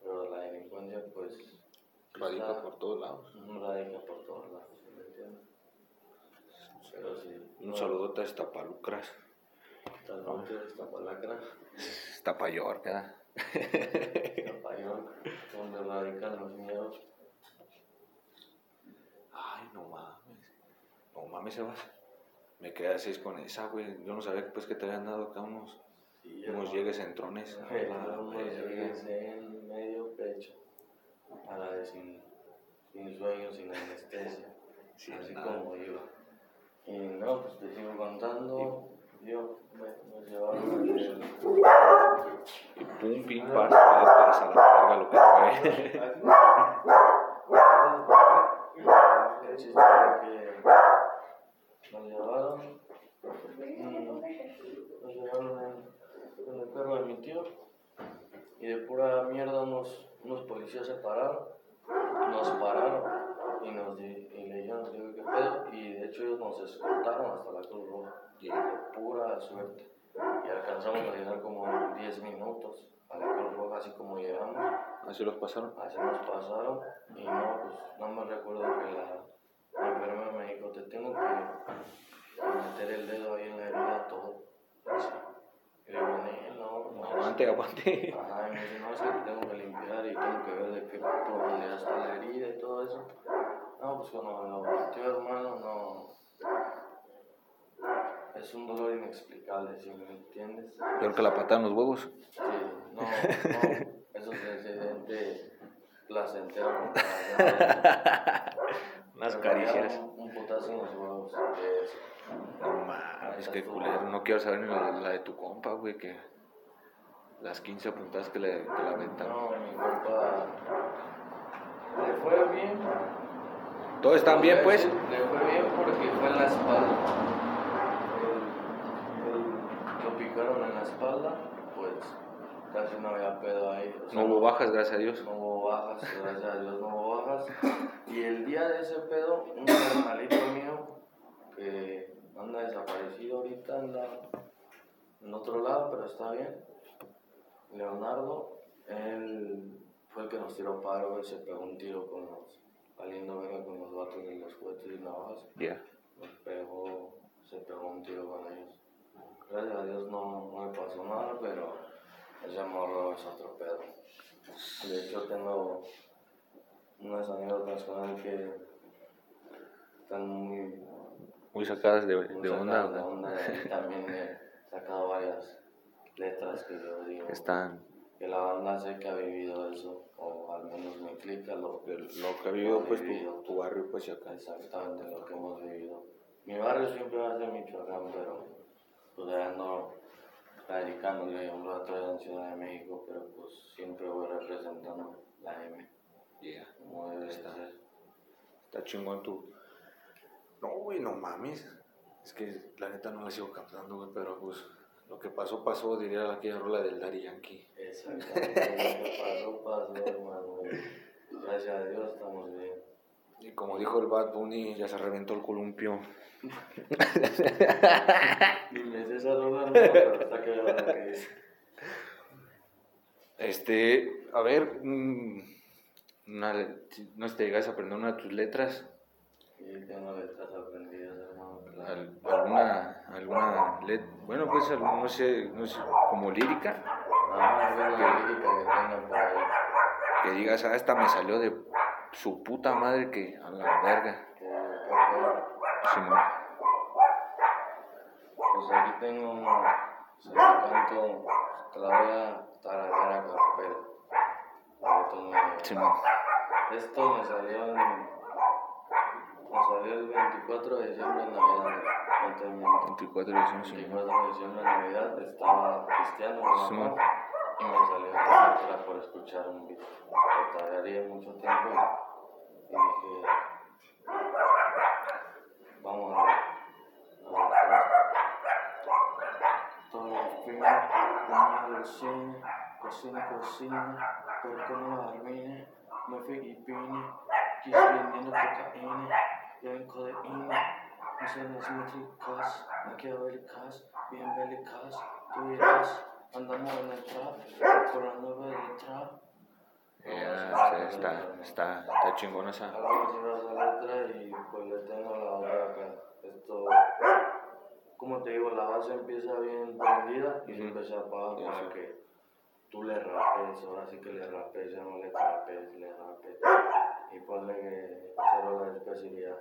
pero la delincuencia pues Radica está- por todos lados. radica por todos lados, ¿sí ¿me entiendes? Pero sí. Un no, saludote a Iztapalacra, Iztapayor, ¿verdad? Iztapayork, donde radican los miedos. Ay, no mames. No mames, Sebas. Me quedé así con esa, güey. Yo no sabía pues que te habían dado acá unos, Sí, unos hermano. llegues en trones. A Me la dieron unos llegues en medio pecho, a la de sin, sueño, sin anestesia, Sin así nada. como iba. Y no, pues te sigo contando, yo me, me llevaron [LAUGHS] Y pum, pim, pas, para a la lo que fue. [LAUGHS] El chiste que nos llevaron, nos llevaron en, en el carro de mi tío y de pura mierda unos, unos policías se pararon, nos pararon y, nos di- y le dijeron "Tío, qué pedo y de hecho ellos nos escoltaron hasta la Cruz Roja, y de pura suerte. Y alcanzamos a llegar como en 10 minutos a la Cruz Roja, así como llegamos. Así los pasaron. Así nos pasaron y no, pues no me recuerdo que la, la enfermera me dijo, te tengo que, meter el dedo ahí en la herida todo. Así. Y le digo, no, no. Aguante, aguante. Ajá, y me dice, no, es que te tengo que limpiar y tengo que ver de qué profundidad está la herida y todo eso. No, pues cuando me lo volteó, hermano, no. Es un dolor inexplicable, si me entiendes. Peor que la patada en los huevos. Sí, no, no, eso se siente placentero. [LAUGHS] Unas caricias. Un, un putazo en los huevos. No mames, qué culero. No quiero saber ni la, la de tu compa, güey, que las 15 puntadas que le, que le aventaron. No, mi compa le fue bien, ¿Todos están bien, pues? Le fue bien porque fue en la espalda. El- el- lo picaron en la espalda, pues casi no había pedo ahí. o sea, No hubo bajas, gracias a Dios. No hubo bajas, gracias a Dios no hubo bajas. Y el día de ese pedo, un hermanito mío que anda desaparecido ahorita, anda en otro lado, pero está bien. Leonardo, él fue el que nos tiró paro, él se pegó un tiro con los, valiendo verga con los vatos de los juguetes y navajas. Ya. Nos pegó, se pegó un tiro con ellos. Gracias a Dios no, no me pasó nada, pero ese morro es otro pedo. De hecho tengo unas anécdotas con él que están muy, Muy sacadas de, muy de sacadas onda. de ¿no? onda y también he sacado varias letras que yo digo Están. que la banda sé que ha vivido eso, o al menos me clica lo que, Lo que ha vivido, pues, tu, tu barrio, pues, acá. exactamente lo que hemos vivido. Mi barrio siempre va a ser Michoacán, pero pues ya ando radicándole un rato en Ciudad de México, pero pues siempre voy representando la M, Ya. como debe de Está. chingón tu. No, güey, no mames. Es que la neta no la sigo captando, güey, pero pues lo que pasó, pasó, diría aquella rola del Daddy Yankee. Exactamente, lo que pasó, pasó, hermano. Gracias a Dios estamos bien. Y como dijo el Bad Bunny, ya se reventó el columpio. [LAUGHS] Esa no, pero está que. Este, a ver, mm, una, no te llegas a aprender una de tus letras, Y tengo letras aprendidas, hermano. claro. al- alguna, alguna let, bueno, pues no sé, no sé, como lírica, Ah, lírica que por ahí. que digas, ah, esta me salió de su puta madre que a la verga. Simón. pues aquí tengo la canto, te la voy a tararear a Simón. Esto me salió en. Me salió el 24 de diciembre en Navidad. No miento. 24 de diciembre, Simón. 24 de diciembre en Navidad estaba cristiano, Simón. mamá, y me salió letra por escuchar un beat. Tarareé mucho tiempo y dije, vamos a ver. Todo fino, venía al cine, cocina, cocina, como la armine, me filipine, quise vendiendo cocaína, yo en codeína, escenas métricas, maquiavélicas, bien bélicas, tú dirás, andamos en el trap, por la nube del trap. Ya, sí, está, está, está chingona esa. Letra y pues le tengo la otra acá. Esto, como te digo, la base empieza bien prendida y se apaga Ya para que tú le rapes, ahora sí que le rapes, ya no le trapes, le rapes. Y ponle que después iría,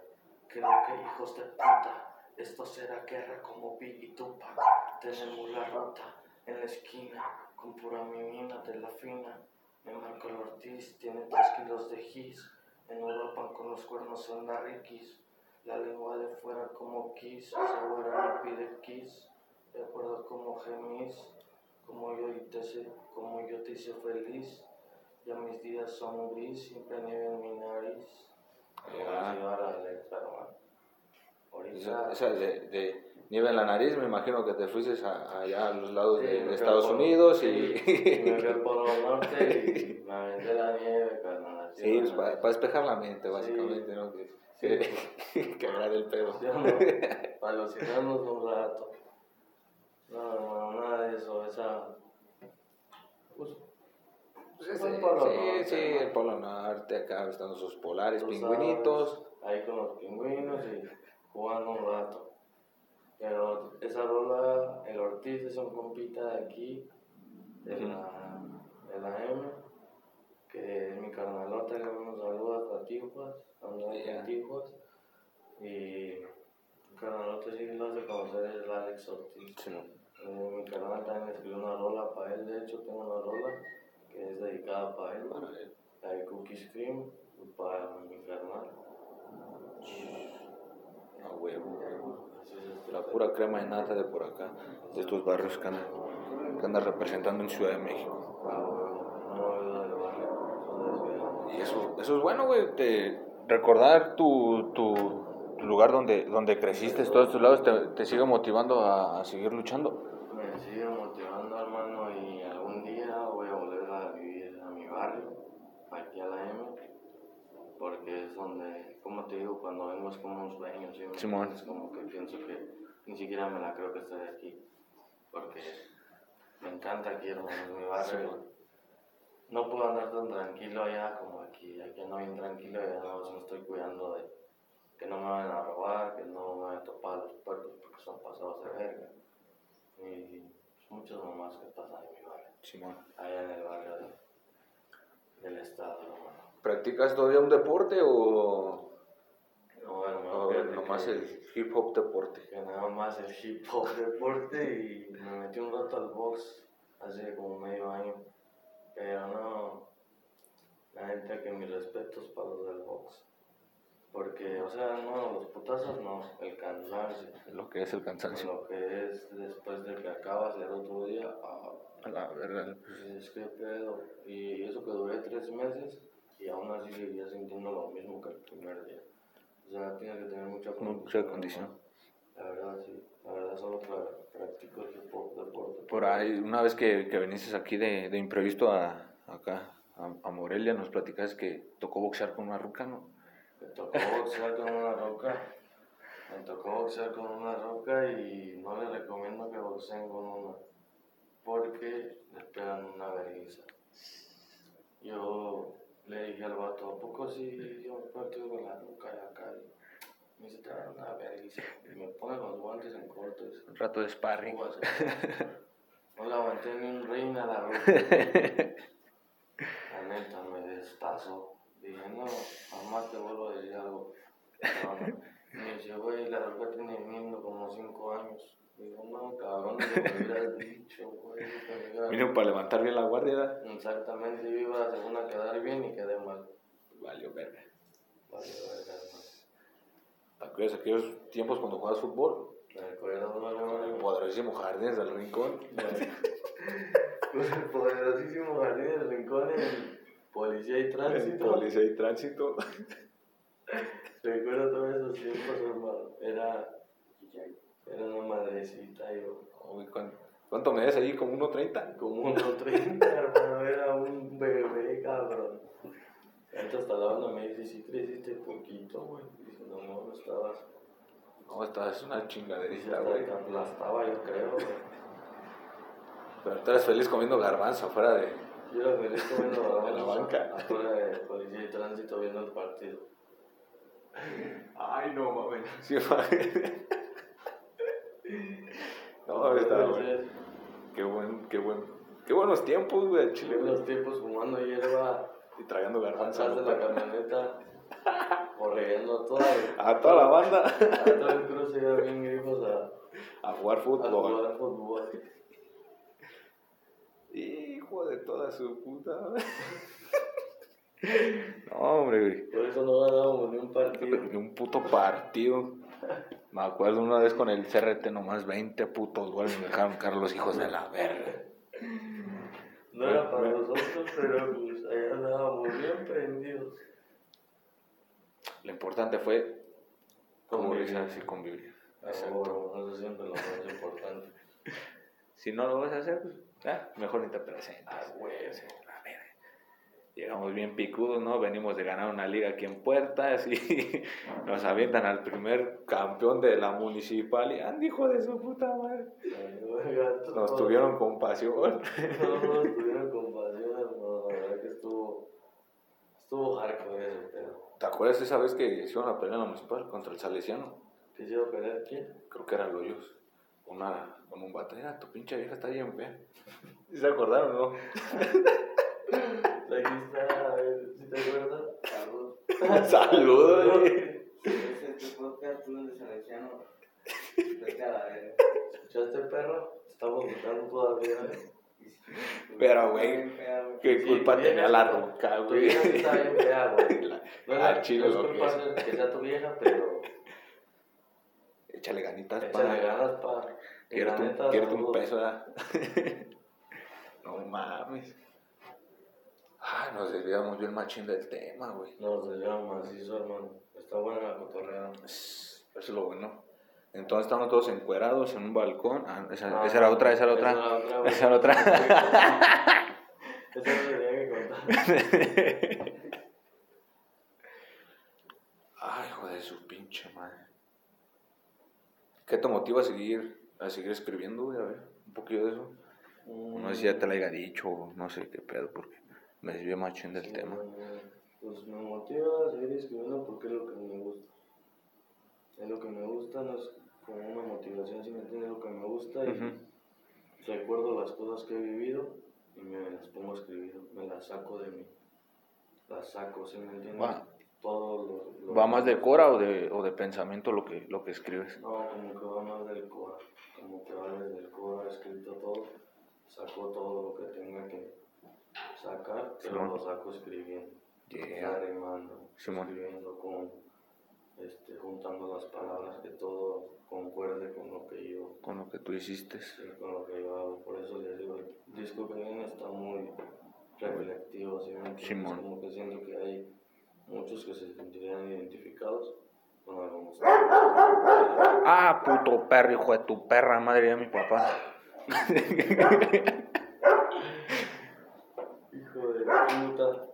que lo que hijos de puta, esto será guerra como Big y Tupac. Tenemos la ruta en la esquina, con pura menina de la fina. Me marco el Ortiz, tiene 3 kilos de gis. En Europa con los cuernos son la riquis. La lengua de fuera como kiss, güera me pide kiss. De acuerdo como gemis, como yo, y te hice- como yo te hice feliz. Ya mis días son gris, siempre nieve en mi nariz. Ya. Así va la letra, hermano. Esa, Ahorita. esa de, de nieve en la nariz, me imagino que te fuiste a- allá a los lados Sí, de, Estados Unidos sí, y... me fui al Polo Norte y [LAUGHS] me aventé la nieve, carnal. Sí, pues, ¿no? para, despejar la mente, básicamente, ¿no? Que, [LAUGHS] que, que agrade el pedo. ¿Sí no? Para alucinarnos un rato. No, hermano, nada de eso. Esa. Pues, Pues Fue ese- el Polo sí, Norte, sí, ¿no? el Polo Norte, acá están sus polares, tú pingüinitos. sabes, ahí con los pingüinos y jugando un rato. Pero esa rola, el Ortiz es un compita de aquí, de, la, de la M, que es mi carnalota, le mando saludos a Tijuas, Ya. en Tijuas. Y mi carnalota sí lo hace conocer es el Alex Ortiz. Sí. Eh, mi carnal también escribió una rola para él, de hecho tengo una rola que es dedicada para él, Para él. de Cookies Cream, para mi carnal. A huevo, La pura crema de nata de por acá, de estos barrios que andan, que andan representando en Ciudad de México. De. Y eso, eso es bueno, güey. Te, recordar tu, tu lugar donde, donde creciste, todos estos lados, te, te sigue motivando a, a seguir luchando. Me sigue motivando, hermano, y algún día voy a volver a vivir a mi barrio, aquí a la M, porque es donde, como te digo, cuando vengo es como un sueño, ¿sí? Simón. Es como que pienso que ni siquiera me la creo que estoy aquí, porque me encanta aquí, hermano, es mi barrio. No puedo andar tan tranquilo allá como aquí, aquí ando bien tranquilo y nada más me estoy cuidando de que no me vayan a robar, que no me vayan a topar los puertos porque son pasados de verga. Y muchas mamás que pasan en mi barrio, Simón. allá en el barrio de- del estado, hermano. ¿Practicas todavía un deporte o, No, hermano, nomás que- el hip hop deporte? nada más el hip hop deporte y me metí un rato al box hace como medio año. Pero no, la neta que mis respetos para los del box. Porque, o sea, no, los putazos no, el cansancio. Lo que es el cansancio. Lo que es después de que acabas el otro día, A la verga, es que pedo. Y eso que duré tres meses y aún así seguía sintiendo lo mismo que el primer día. O sea, tienes que tener mucha Mucha condición. La verdad, sí. La verdad, solo pra- practico el deporte. Por ahí, una vez que, que viniste aquí de, de imprevisto a, acá, a, a Morelia, nos platicas que tocó boxear con una ruca, ¿no? Me tocó boxear con una roca. Me tocó boxear con una roca y no les recomiendo que boxeen con una. Porque les pegan una vergüenza. Yo le dije al vato, ¿a poco sí yo me partido con la roca de acá? Y me dice, te una vergüenza. Y me pone los guantes en cortes. Un rato de sparring. No le aguanté ni un reina a la roca. La neta me destazó. Dije, no, jamás te vuelvo a decir algo. No, no. Me dice, güey, la roca tiene viniendo como 5 años. Digo, no, cabrón, me hubieras [LAUGHS] dicho, güey. Vino para levantar bien la guardia, ¿verdad? Exactamente, yo iba según a quedar bien y quedé mal. Valió verga. Vale, verga. ¿Te acuerdas aquellos tiempos cuando jugabas fútbol? Me acuerdo, Con el poderosísimo Jardines del Rincón. El poderosísimo jardín del rincón en policía y tránsito. Policía y tránsito. [LAUGHS] Recuerdo todos esos tiempos, hermano. Era, era una madrecita, yo. Uy, ¿cuán- ¿Cuánto me des ahí? ¿Como 1.30? Como unos 30, hermano. Era un bebé, cabrón. Antes hasta la banda me dice, si creciste poquito, güey. Dice, no, no, no estabas. No, esta es una chingaderita, güey. te aplastaba, yo creo, güey. Pero tú eres feliz comiendo garbanzo afuera de... Yo era feliz comiendo [LAUGHS] En la banca. Afuera de policía y tránsito viendo el partido. Ay, no, mames. Sí, mames. Qué buen, qué buen... Qué buenos tiempos, güey, chile, los tiempos fumando hierba Y tragando garbanzo. atrás de la camioneta, [LAUGHS] corriendo toda, A toda la banda. a todo el cruce iba bien grifos a, A jugar a fútbol. jugar fútbol. Hijo de toda su puta. [LAUGHS] No, hombre, güey. Por eso no ganábamos ni un partido. Ni un puto partido. Me acuerdo una vez con el CRT nomás 20 putos goles me dejaron caer los hijos de la verga. No era para nosotros, pero pues allá andábamos bien prendidos. Lo importante fue Convivir. así convivir. Exacto. Eso siempre es lo más importante. Si no lo vas a hacer, pues, mejor ni te presentes. Ah, güey. Sí. Llegamos bien picudos, ¿no? Venimos de ganar una liga aquí en Puertas y [LAUGHS] nos avientan al primer campeón de la municipal y ¡ande, hijo de su puta madre! Nos tuvieron compasión. [LAUGHS] No, nos tuvieron compasión, hermano. La verdad que estuvo. Estuvo hardcore ese pedo. ¿Te acuerdas esa vez que hicieron la pelea en la municipal contra el Salesiano? ¿Te hicieron pelear quién? Creo que eran Loyos. Una, con un vato, "Mira, tu pinche vieja está bien fea. [LAUGHS] ¿Sí ¿Se acordaron, no? Aquí está, a ver, ¿sí te acuerdas? [LAUGHS] Saludos. Saludos, güey. Ese es tu podcast, tú de Salesiano. Vete a la verga. ¿Escuchaste, perro? Estamos buscando todavía, ¿eh? Pero, güey, ¿Qué culpa tu tenía vieja la está- roca, Tu güey? vieja sí está bien fea, [LAUGHS] güey. La- No es, Ah, la- culpa es. de que sea tu vieja, pero Échale ganitas, échale pa. ganas para. Quiérete un, quiérete un peso, ¿verdad? [LAUGHS] no mames. Ay, Ah, nos desviamos bien machín del tema, güey. Nos desviamos macizo, hermano. Está buena la cotorreada. Eso es lo bueno. Entonces estamos todos encuerados en un balcón. Ah, esa, Ah, esa era otra, esa era otra. esa era otra. Esa era que contar. Ay, joder, de su pinche madre. ¿Qué te motiva a seguir, a seguir escribiendo, güey? A ver, un poquillo de eso. No sé si ya te lo haya dicho o no sé qué pedo, porque me desvié machín del Sí, tema. bueno, Pues me motiva a seguir escribiendo porque es lo que me gusta. Es lo que me gusta, no es como una motivación, si me entiendes, lo que me gusta y recuerdo las cosas que he vivido y me las pongo a escribir, me las saco de mí. Las saco, si me entiendes? Va. Todo lo, lo- ¿Va más de cora o de, o de pensamiento lo que, lo que escribes? No, como que va más del core, como que va desde el core, he escrito todo, saco todo lo que tenga que sacar, pero Simón. lo saco escribiendo. Yeah. Arrimando, Simón. escribiendo con, este, juntando las palabras, que todo concuerde con lo que yo, Con lo que tú hiciste. sí, con lo que yo hago. Por eso les digo, el disco que viene está muy reflectivo, ¿sí? Simón. Como que siento que hay muchos que se sentirían identificados con. Ah, puto perro, hijo de tu perra madre de mi papá. [LAUGHS] Hijo de puta.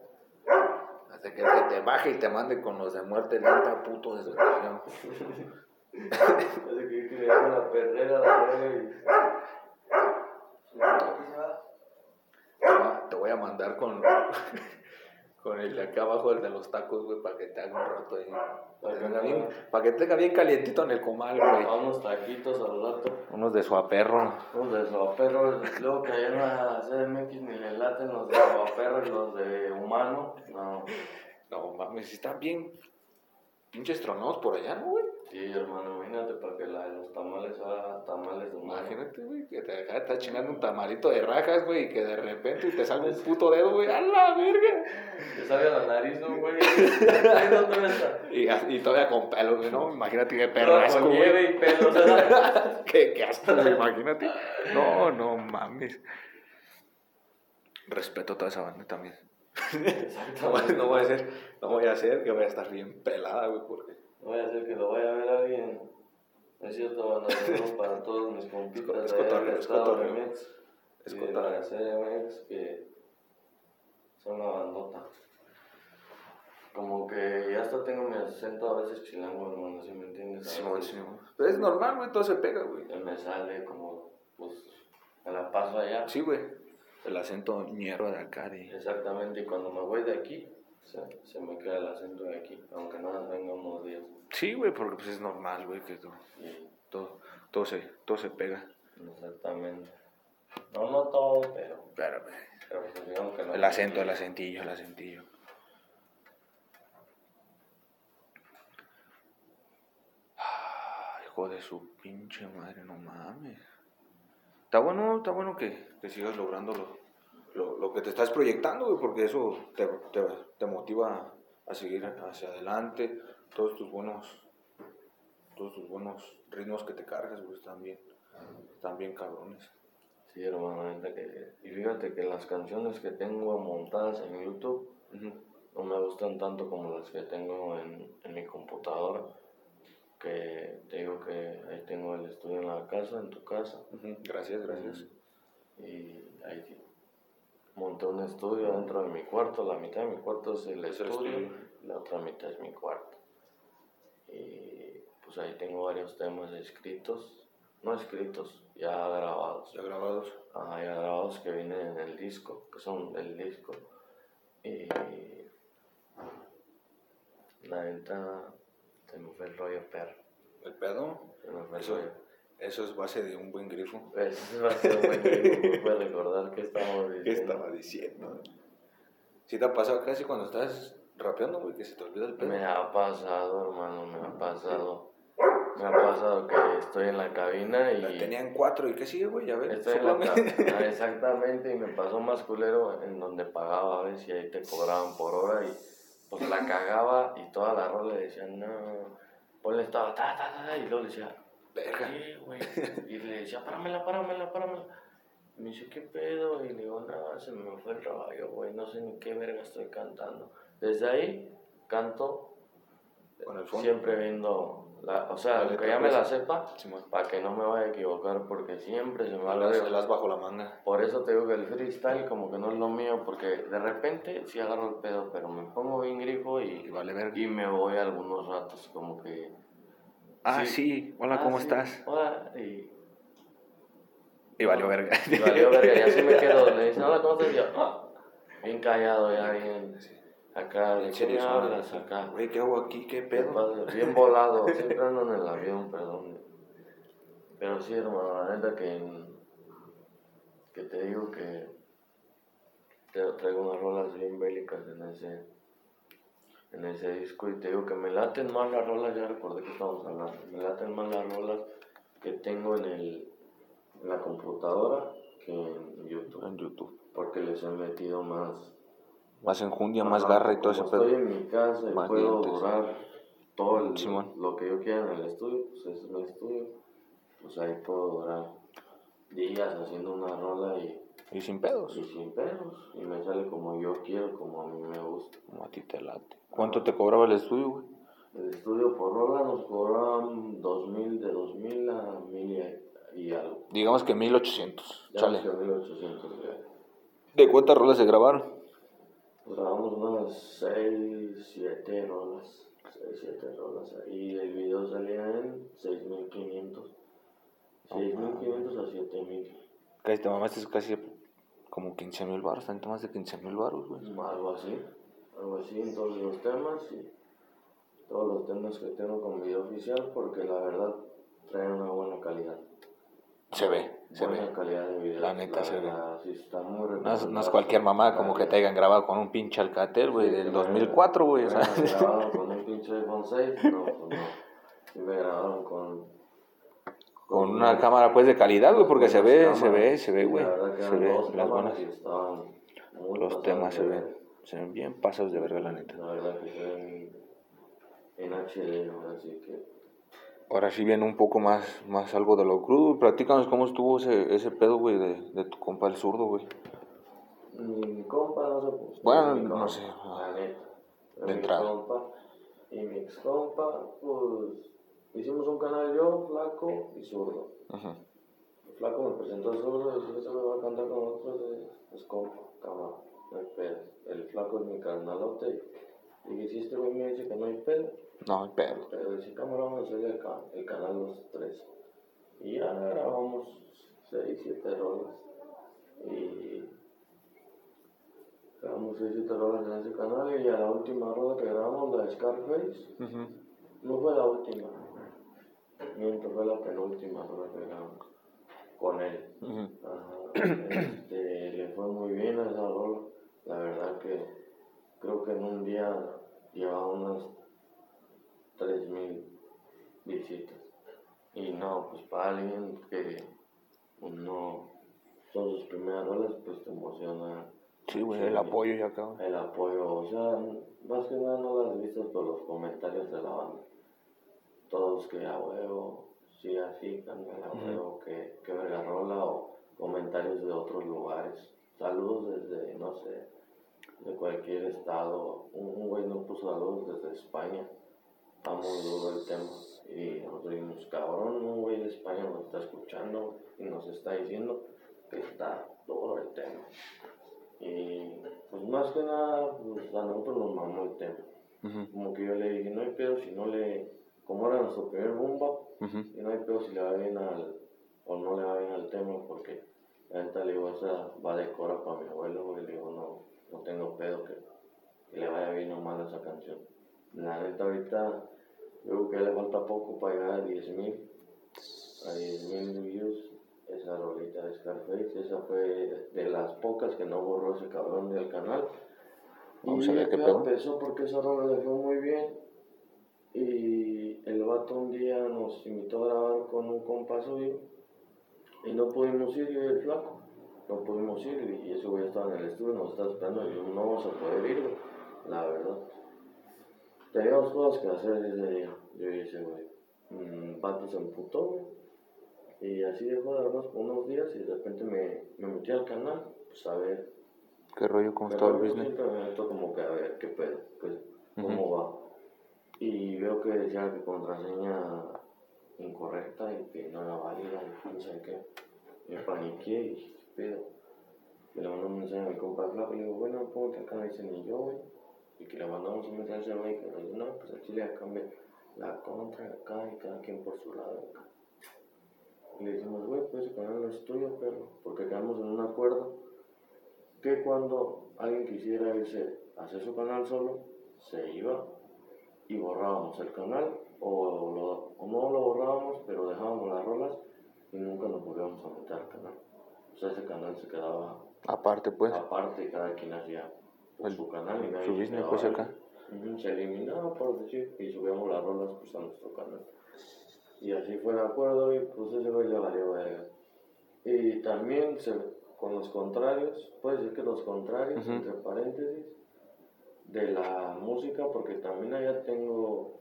Hasta que, que te baje y te mande con los de muerte lenta, puto desgraciado. Desde que creé la perrera, la va. Te voy a- mandar con, [LAUGHS] con el de acá abajo, el de los tacos, güey, para que te haga un rato ahí. Para que, tenga bien, para que tenga bien calientito en el comal, güey. Vamos taquitos al rato. Unos de suaperro. Los de Suaperro, luego que allá en la CDMX ni le laten los de Suaperro y los de Humano. No, No mames, están bien pinches tronados por allá, ¿no, güey? sí, hermano, imagínate para que la de los tamales haga tamales de humano. Imagínate, güey, que te acá estás chingando un tamalito de rajas, güey, y que de repente te salga un [LAUGHS] puto dedo, güey, ¡a la verga! Te salga la nariz, ¿no, güey? [LAUGHS] Ahí no te está. Y, y todavía con pelos, güey, ¿no? Imagínate qué perrasco, con nieve y pelos, [LAUGHS] qué, qué asco, imagínate. No, no mames. Respeto a toda esa banda también. No, Exactamente. no voy a hacer, no voy a hacer que voy a estar bien pelada, güey, porque No voy a hacer que lo vaya a ver alguien. No es cierto, para todos mis compitas Es cotorreo, es cotorreo. Es cotorreo. CDMX que son la bandota. Como que ya hasta tengo mi acento a veces chilango, hermano, si me entiendes. Simón, veces Simón. Pero es normal, güey, todo se pega, güey. Me sale como, pues, me la paso allá. Sí, güey. El acento ñero de acá, de... Exactamente, y cuando me voy de aquí, se, se me queda el acento de aquí, aunque nada más venga unos días. Sí, güey, porque pues es normal, güey, que todo, todo, todo, se, todo se pega. exactamente. No, no todo, pero, Pero, güey, pero pues digamos que no. el acento, el acentillo, el acentillo. Ah, hijo de su pinche madre, no mames. Está bueno, está bueno que, que sigas logrando lo, lo, lo que te estás proyectando, porque eso te, te, te motiva a seguir hacia adelante. Todos tus buenos, todos tus buenos ritmos que te cargas, güey, están bien, están bien cabrones. Sí, hermano, que... Y fíjate que las canciones que tengo montadas en YouTube no me gustan tanto como las que tengo en, en mi computadora. Que te digo que ahí tengo el estudio en la casa, en tu casa. Gracias, gracias. Y ahí monté un estudio dentro de mi cuarto. La mitad de mi cuarto es el Es el estudio, estudio. la otra mitad es mi cuarto. Y pues ahí tengo varios temas escritos, no escritos, ya grabados. Ya grabados. Ajá, ya grabados que vienen en el disco, que son del disco. Y la neta se me fue el rollo perro. El pedo, Se me fue el Eso- rollo. eso es base de un buen grifo. Pues, va a ser un buen tiempo para recordar que estamos [LAUGHS] ¿Qué diciendo. estaba diciendo? ¿Sí te ha pasado casi cuando estás rapeando, güey, que se te olvida el pedo? Me ha pasado, hermano, me ha pasado. Me ha pasado que estoy en la cabina y... La tenían cuatro, ¿y qué sigue, güey? Ya ves, Estoy en la sóplame. ca- [LAUGHS] ah, exactamente, y me pasó más culero en donde pagaba a veces y ahí te cobraban por hora y pues la cagaba y toda la rola le decían, no, ponle estaba ta, ta, ta, ta, y luego le decía, Verga. Y le decía, páramela, páramela, páramela. Me dice, ¿qué pedo? Y le digo, nada, se me fue el raballo, güey, no sé ni qué verga estoy cantando. Desde ahí canto Con el fondo. siempre viendo, la, o sea, que ya me pues. la sepa, para que no me vaya a equivocar, porque siempre se me va a El as- el as bajo la manga. Por eso te digo que el freestyle como que no es lo mío, porque de repente sí agarro el pedo, pero me pongo bien grifo Y y, vale verga. y me voy algunos ratos como que... Ah, sí. sí. Hola, "Ah, ¿cómo sí, estás? Hola, y... Y valió verga. Y valió verga, y así me [LAUGHS] quedo. Le dicen, hola, ¿cómo estás? Y yo, "Ah", bien callado, ya bien... Acá, ¿de qué me hablas acá? Güey, ¿qué hago aquí? ¿Qué ¿Qué pedo? Bien [LAUGHS] volado, siempre ando en el avión, perdón. Pero sí, hermano, la neta que, que te digo que te traigo unas rolas bien bélicas en ese, en ese disco y te digo que me laten más las rolas, ya recordé que estábamos hablando, me laten más las rolas que tengo en, el, en la computadora que en YouTube, En YouTube. porque les he metido más Más enjundia, más Ajá, garra y todo ese como pedo. Estoy en mi casa y Más puedo dientes. durar todo el- Simón. lo que yo quiera en el estudio, pues es mi estudio. Pues ahí puedo durar días haciendo una rola y, Y sin pedos. y sin pedos. Y me sale como yo quiero, como a mí me gusta. Como a ti te late. ¿Cuánto te cobraba el estudio, güey? El estudio por rola nos cobraban 2000, de 2000 a 1000 y, algo. Digamos que 1800. Ya Chale. que 1800 ya. ¿De cuántas rolas se grabaron? Grabamos unas 6, 7 rolas. 6, 7 rolas. Y el video salía en 6500. 6500 a 7000. Casi te mamaste casi como 15 mil baros, tanto más de 15 mil baros, güey. Algo así. Algo así en todos los temas. Y todos los temas que tengo con video oficial. Porque la verdad traen una buena calidad. Se ve, se buena ve. calidad de video. La neta se ve. Sí, No es, no es cualquier mamá como que te hayan grabado con un pinche Alcatel, güey, del 2004, güey. O sea, Me [LAUGHS] grabaron con un pinche iPhone 6, no, pues no. Me grabaron con... con una cámara pues de calidad, güey, porque se ve, se ve, se ve, güey. la verdad que Se ve las buenas. Los temas se ven, se ven bien pasados de verga, la neta. La verdad que se ven en HD, ¿no? así que... Ahora sí viene un poco más, más algo de lo crudo. Platícanos cómo estuvo ese, ese pedo, güey, de, de tu compa el zurdo, güey. Mi compa no se puso. Bueno, mi no sé, La neta. de mi entrada. compa y mi ex compa, pues hicimos un canal yo, Flaco y Zurdo. El Flaco me presentó al Zurdo y ese me va a cantar con nosotros, es, es compa, cabrón, no hay pedo. El Flaco es mi carnalote. Y este güey me dice que no hay pedo, No, hay pedo. pero dice, cámara, vamos a hacer el, ca- el canal los tres. Y ya grabamos seis, siete rolas. Y grabamos seis, siete rolas en ese canal. Y a la última rola que grabamos, la de Scarface, no fue la última. Miento, fue la penúltima rola que grabamos con él. Ajá, este, le fue muy bien a esa rola. La verdad que creo que en un día llevaba unas 3.000 visitas. Y no, pues para alguien que pues, no son sus primeras rolas, pues te emociona Sí, güey, el apoyo ya acá. el apoyo. O sea, más que nada no las vistas por los comentarios de la banda. Todos que a huevo, sí, así, canal a huevo, que, que verga rola o comentarios de otros lugares. Saludos desde, no sé, de cualquier estado. Un, güey nos puso saludos desde España. Está muy duro el tema. Y nosotros dijimos, cabrón, un güey de España nos está escuchando y nos está diciendo que está duro el tema. Y pues más que nada, pues a nosotros nos mamó el tema. Como que yo le dije, no hay pedo si no le, como era nuestro primer bomba, ujú. y no hay pedo si le va bien al, o no le va bien al tema, porque la neta le digo, esa va de cora para mi abuelo, y le digo, no, no tengo pedo que, que le vaya bien o mal a esa canción. La neta ahorita, creo que le falta poco para llegar a 10 mil, a 10 mil views, esa rolita de Scarface, esa fue de las pocas que no borró ese cabrón del canal. Vamos y a ver qué empezó porque esa rola le fue muy bien. Y el vato un día nos invitó a grabar con un compa suyo. Y no pudimos ir, yo y el flaco. No pudimos ir y ese güey estaba en el estudio, nos estaba esperando y yo, no vamos a poder ir, güey", la verdad. Teníamos cosas que hacer ese día, yo y ese güey. Mm, vato se emputó. Y así dejó de vernos por unos días y de repente me, me metí al canal, pues a ver. ¿Qué rollo? ¿Cómo está el business? siempre me meto como que a ver qué pedo, qué- cómo va. Y veo que decía que contraseña incorrecta y que no era válida y no sé qué. Me paniqué y dije, ¿qué pedo? Y le mandé un mensaje a mi compa Flaco y le digo, bueno, ponte acá, me dice, ni yo, güey. Y que le mandamos un mensaje a güey que nos dice, no, pues aquí le cambié la contra acá y cada quien por su lado acá. Y le dijimos, güey, pues ese canal no es tuyo, perro, porque quedamos en un acuerdo que cuando alguien quisiera irse a hacer su canal solo, se iba y borrábamos el canal, o, lo- o no lo borrábamos, pero dejábamos las rolas y nunca nos volvíamos a meter al canal. O sea, ese canal se quedaba Aparte, pues, aparte y cada quien hacía pues, El- su canal y nadie su business, pues, acá. Se eliminaba, por decir, y subíamos las rolas pues, a nuestro canal. Y así fue el acuerdo y pues ese güey le valió verga. Y también se, con los contrarios, puede decir que los contrarios, entre paréntesis, de la música, porque también allá tengo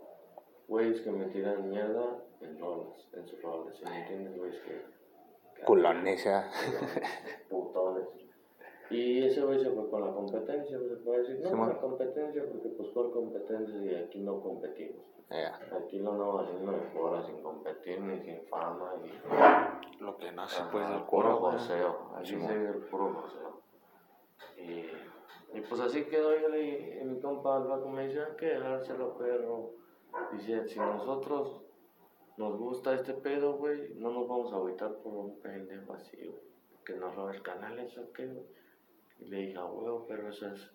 güeyes que me tiran mierda en rolas, en sus rolas, ¿sí me entiendes? Güeyes que... que culones, ya. putones. Y ese güey se fue con la competencia, se puede decir, no, con la competencia, porque pues por competencia y aquí no competimos. Ya, Aquí lo andamos haciendo de fuera, sin competir ni sin fama. Y, Lo que nace, Ajá, pues, del puro joseo, así Sí, se el puro joseo. Y, y pues así quedó yo y mi compa Alvaco me dice, hay que dejárselo, perro. Dice, si nosotros nos gusta este pedo, güey, no nos vamos a agüitar por un pendejo así, güey. Que nos roba el canal, eso qué, güey. Y le dije, a huevo, pero esa es,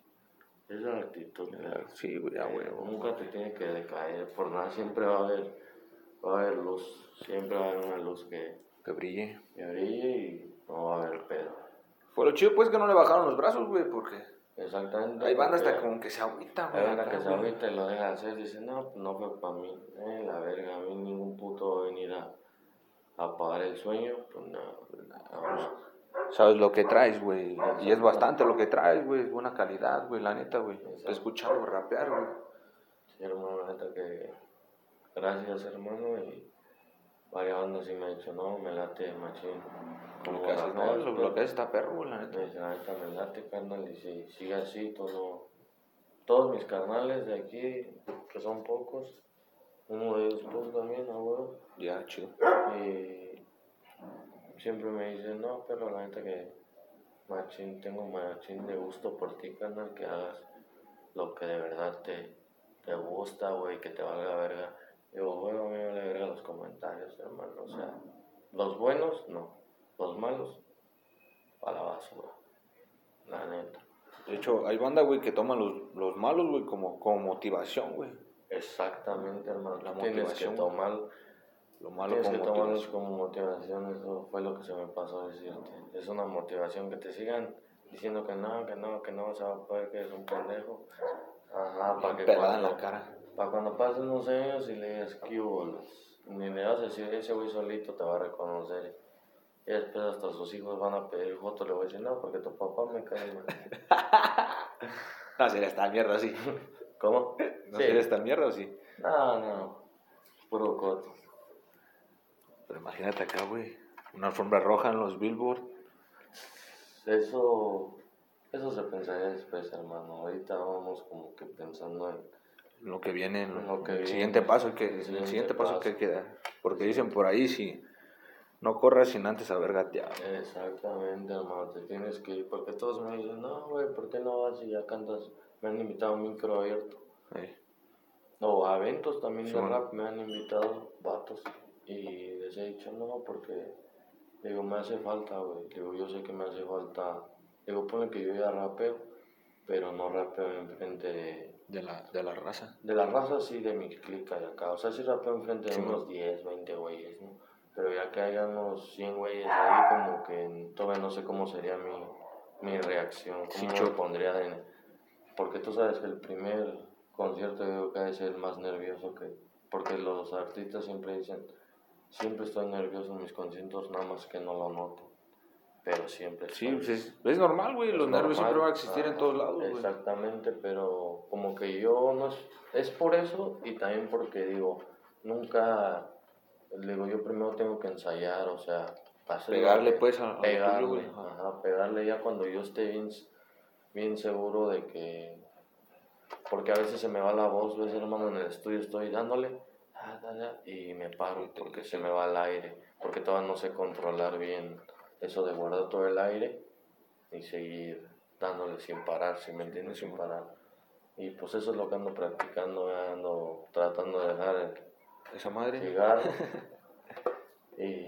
es la actitud, perro. Sí, güey, a Eh, huevo. Nunca te tiene que decaer, por nada, siempre va a haber, va a haber luz, siempre va a haber una luz que, Que brille. que brille y no va a haber pedo. Fue lo chido, pues, que no le bajaron los brazos, güey, porque Exactamente. hay bandas hasta como que se agüitan, güey. Hay banda que se agüita y lo deja hacer, dice, no, pues no fue para mí. Eh, la verga, a mí ningún puto va a venir a, a apagar el sueño, pues no, no. Sabes lo que traes, güey. Y es bastante lo que traes, güey. Es buena calidad, güey, la neta, güey. Exacto. Escucharlo rapear, güey. Sí, hermano, la neta que gracias, hermano, y varias bandas sí me han dicho, no, me late machín. Lo que haces, no, lo, lo que haces está perro, la neta. Me dice, la neta me late, carnal, y si sigue así, todo, todos mis carnales de aquí, que son pocos, uno de ellos pues también, a huevo, Ya, chido. y siempre me dicen, no, pero la neta que machín, tengo machín de gusto por ti, carnal, que hagas lo que de verdad te, te gusta, güey, que te valga verga. Digo, bueno, a mí me vale verga los comentarios, hermano, o sea, los buenos, no, los malos, a la basura, la neta. De hecho, hay banda, güey, que toman los, los malos, güey, como, como motivación, güey. Exactamente, hermano. La Tienes que motivación, tomar, Lo malo tienes que tomarlos como motivación. Eso fue lo que se me pasó a decirte. Es una motivación que te sigan diciendo que no, que no, que no vas a poder, que eres un pendejo. Ajá, para que Pelada en la cara. Para cuando pasen unos años y le digas que ni le vas a decir, ese güey solito te va a reconocer. Y después hasta sus hijos van a pedir fotos, le voy a decir, no, porque tu papá me cae mal. [LAUGHS] No, sería esta mierda, sí. ¿Cómo? No Sí. sería esta mierda, ¿o sí? No, no, puro coto. Pero imagínate acá, güey. Una alfombra roja en los Billboard. Eso, eso se pensaría después, hermano. Ahorita vamos como que pensando en... Lo que viene, en Lo que el viene. siguiente paso que El el siguiente paso paso. que queda. Porque dicen por ahí si no corras sin antes haber gateado. Exactamente, hermano, te tienes que ir. Porque todos me dicen, no, güey, ¿por qué no vas y ya cantas? Me han invitado a un micro abierto. Eh, O a eventos también Sí, de bueno. rap me han invitado vatos. Y les he dicho, no, porque... Digo, me hace falta, güey. Digo, yo sé que me hace falta... Digo, pone que yo ya rapeo, pero no rapeo enfrente de... de, la, de la raza. De la raza sí, de mi clica de acá. O sea, sí rapeo enfrente de Sí, unos 10, 20 güeyes, ¿no? Pero ya que haya unos 100 güeyes ahí, como que todavía no sé cómo sería mi, mi reacción, Sí, cómo cho- me pondría de... Porque tú sabes que el primer concierto yo creo que ser el más nervioso que... Porque los artistas siempre dicen, siempre estoy nervioso en mis conciertos, nada más que no lo noto. Pero siempre Sí, pues es, es normal, güey. Los nervios siempre van a existir en todos lados, güey. Exactamente, pero como que yo no es, es por eso y también porque digo, nunca Le digo, yo primero tengo que ensayar, o sea, Pegarle, pues, a- pegarle, güey. Ajá. pegarle ya cuando yo esté bien, bien seguro de que, porque a veces se me va la voz, ves hermano, en el estudio estoy dándole, ah, y me paro porque se me va el aire, porque todavía no sé controlar bien eso de guardar todo el aire y seguir dándole sin parar, si me entiendes, sin parar. Y pues eso es lo que ando practicando, ando tratando de dejar el, Esa madre. cigarro [LAUGHS] y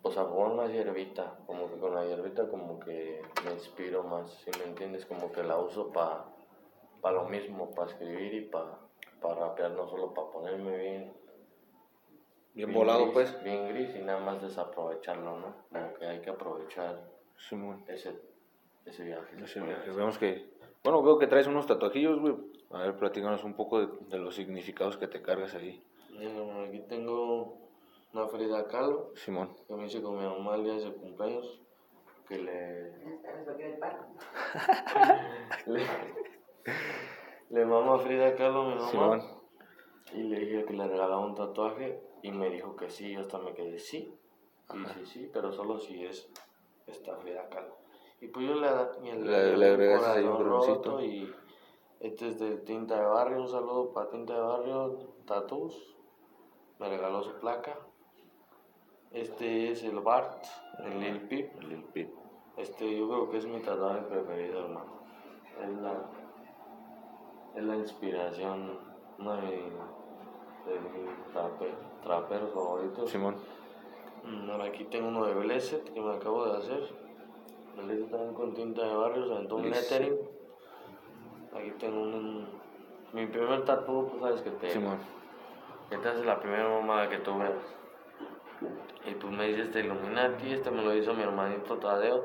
pues a fumar más hierbita, como que con la hierbita como que me inspiro más, si me entiendes, como que la uso para pa lo mismo, para escribir y para pa rapear, no solo para ponerme bien, Bien volado, gris, pues. bien gris y nada más desaprovecharlo, ¿no? Como que hay que aprovechar Simón. ese, ese viaje. se Ese viaje. Vemos que. Bueno, veo que traes unos tatuajillos, güey. A ver, platícanos un poco de, de los significados que te cargas ahí. Mira, aquí tengo una Frida Kahlo Simón. que me hice con mi mamá el día de su cumpleaños, que le, [LAUGHS] [LAUGHS] le, le mama a Frida Kahlo a mi mamá Simón. y le dije que le regalaba un tatuaje y me dijo que sí, yo hasta me quedé sí, sí, sí, sí, pero solo si es esta Frida Kahlo. Y pues yo le, le, Le- le agregas ahí un y este es de Tinta de Barrio, un saludo para Tinta de Barrio, Tatus, me regaló su placa. Este es el Bart, el Lil Peep. Lil Peep. Este yo creo que es mi tatuaje preferido, hermano. Es la, es la inspiración, de, de mis trape- traperos favoritos. Simón. Mm, ahora aquí tengo uno de Blessed que me acabo de hacer. Blessed también con tinta de barrios, aventó un lettering. Aquí tengo un, mi primer tatu, tú sabes que te, Simón. te hace la primera mamada que tú veas. Y pues me dice este Illuminati, este me lo hizo mi hermanito Tadeo.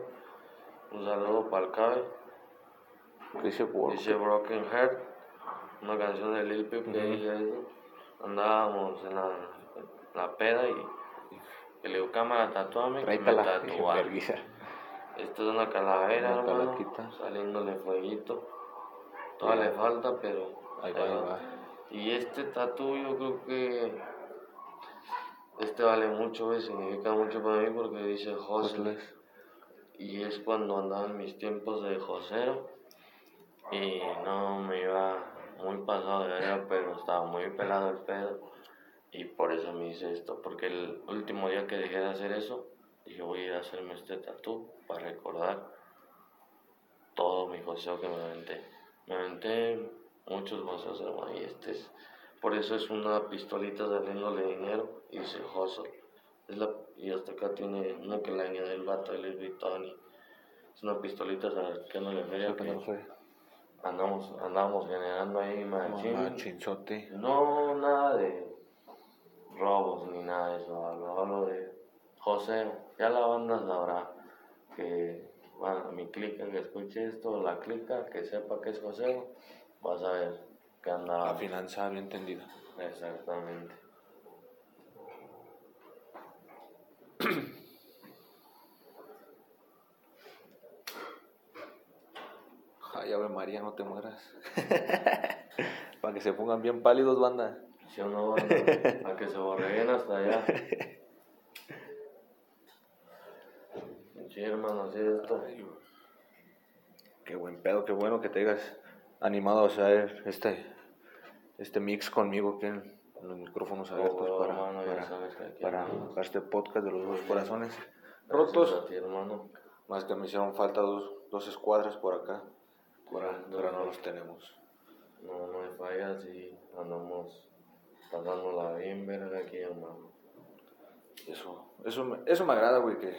Un saludo para el Cabe. Dice Broken Heart, una canción de Lil Peep que dice eso. Andábamos en la, la peda y, y le digo, cámara, tatuame, que me. Verguiza. Esto es una calavera, Una hermano, calaquita. saliéndole fueguito. Todavía le falta, pero Ahí va, ahí va. Y este tatu yo creo que este vale mucho, significa mucho para mí porque dice. Hustles. Y es cuando andaba en mis tiempos de josero. Y no me iba muy pasado de verga, pero estaba muy pelado el pedo. Y por eso me hice esto. Porque el último día que dejé de hacer eso, dije voy a ir a hacerme este tatu para recordar todo mi joseo que me aventé. Me aventé muchos joseos, hermano. Y este es. Por eso es una pistolita saliéndole dinero. Y dice hustle. Es la, y hasta acá tiene uno que le añade el vato de Luis Es una pistolita feria Eso que no fue. andamos, andamos generando ahí machín. No, nada de robos ni nada de eso. Hablo, hablo de José. Ya la banda sabrá que bueno, mi clica que escuche esto, la clica que sepa que es José, vas a ver que anda. La finanza bien entendida. Exactamente. Ay, Ave María, no te mueras. [LAUGHS] Para que se pongan bien pálidos, banda. Si o no, a que se borreguen hasta allá. Sí, hermano, así es esto. Qué buen pedo, qué bueno que te hayas animado a hacer este, este mix conmigo aquí en, los micrófonos abiertos Oh, para, hermano, para, para, para este podcast de los dos corazones rotos. a ti, hermano. Más que me hicieron falta dos, dos escuadras por acá, Ah, pero no los tenemos. No, no hay fallas y andamos pasándola bien verga aquí, hermano. Eso, eso, me, eso me agrada, güey, que,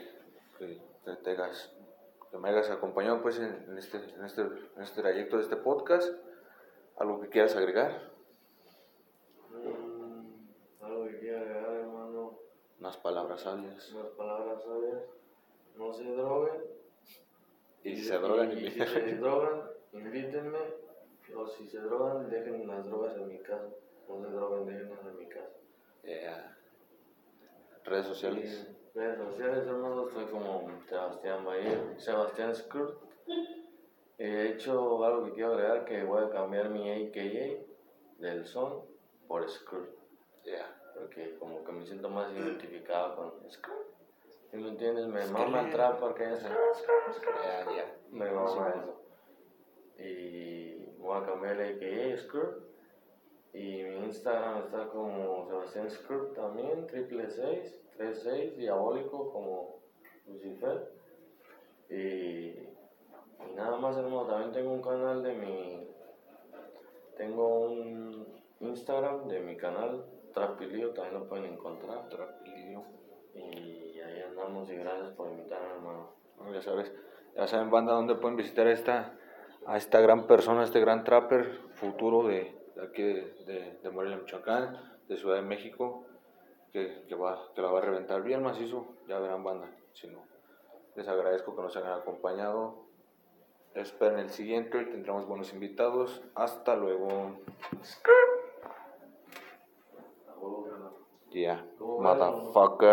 que, que te hagas, que me hayas acompañado pues en, en este, en, este, en este trayecto de este podcast. ¿Algo que quieras agregar? Mm, algo que quiera agregar, hermano. Unas palabras sabias. Unas palabras sabias. No se droguen. Y si se drogan, y, y si se [LAUGHS] drogan, invítenme. O si se drogan, dejen las drogas en mi casa. No se droguen, en mi casa. Yeah. Redes sociales. Y redes sociales, hermano, estoy como Sebastián Bayer, Sebastián Skurt. He hecho algo que quiero agregar, que voy a cambiar mi AKA del son por Skurt. Yeah. porque como que me siento más identificado con Skirt. ¿Sí me entiendes? Me mama el trap porque es Ya, ya. me mama eso. Y voy a cambiar el que Skirt. Y mi Instagram está como Sebastián Skirt también, triple seis, tres seis, diabólico como Lucifer. Y, y nada más hermano, también tengo un canal de mi, tengo un Instagram de mi canal, Trapilio, también lo pueden encontrar. Trapilillo. Y ahí andamos y gracias por invitarme hermano. Ya sabes, ya saben, banda, dónde pueden visitar esta, a esta gran persona, este gran trapper futuro de aquí de, de, de Morelia, Michoacán, de Ciudad de México, que, que, va, que la va a reventar bien macizo. Ya verán, banda. Si no, les agradezco que nos hayan acompañado. Esperen el siguiente, hoy tendremos buenos invitados. Hasta luego. Yeah, motherfucker.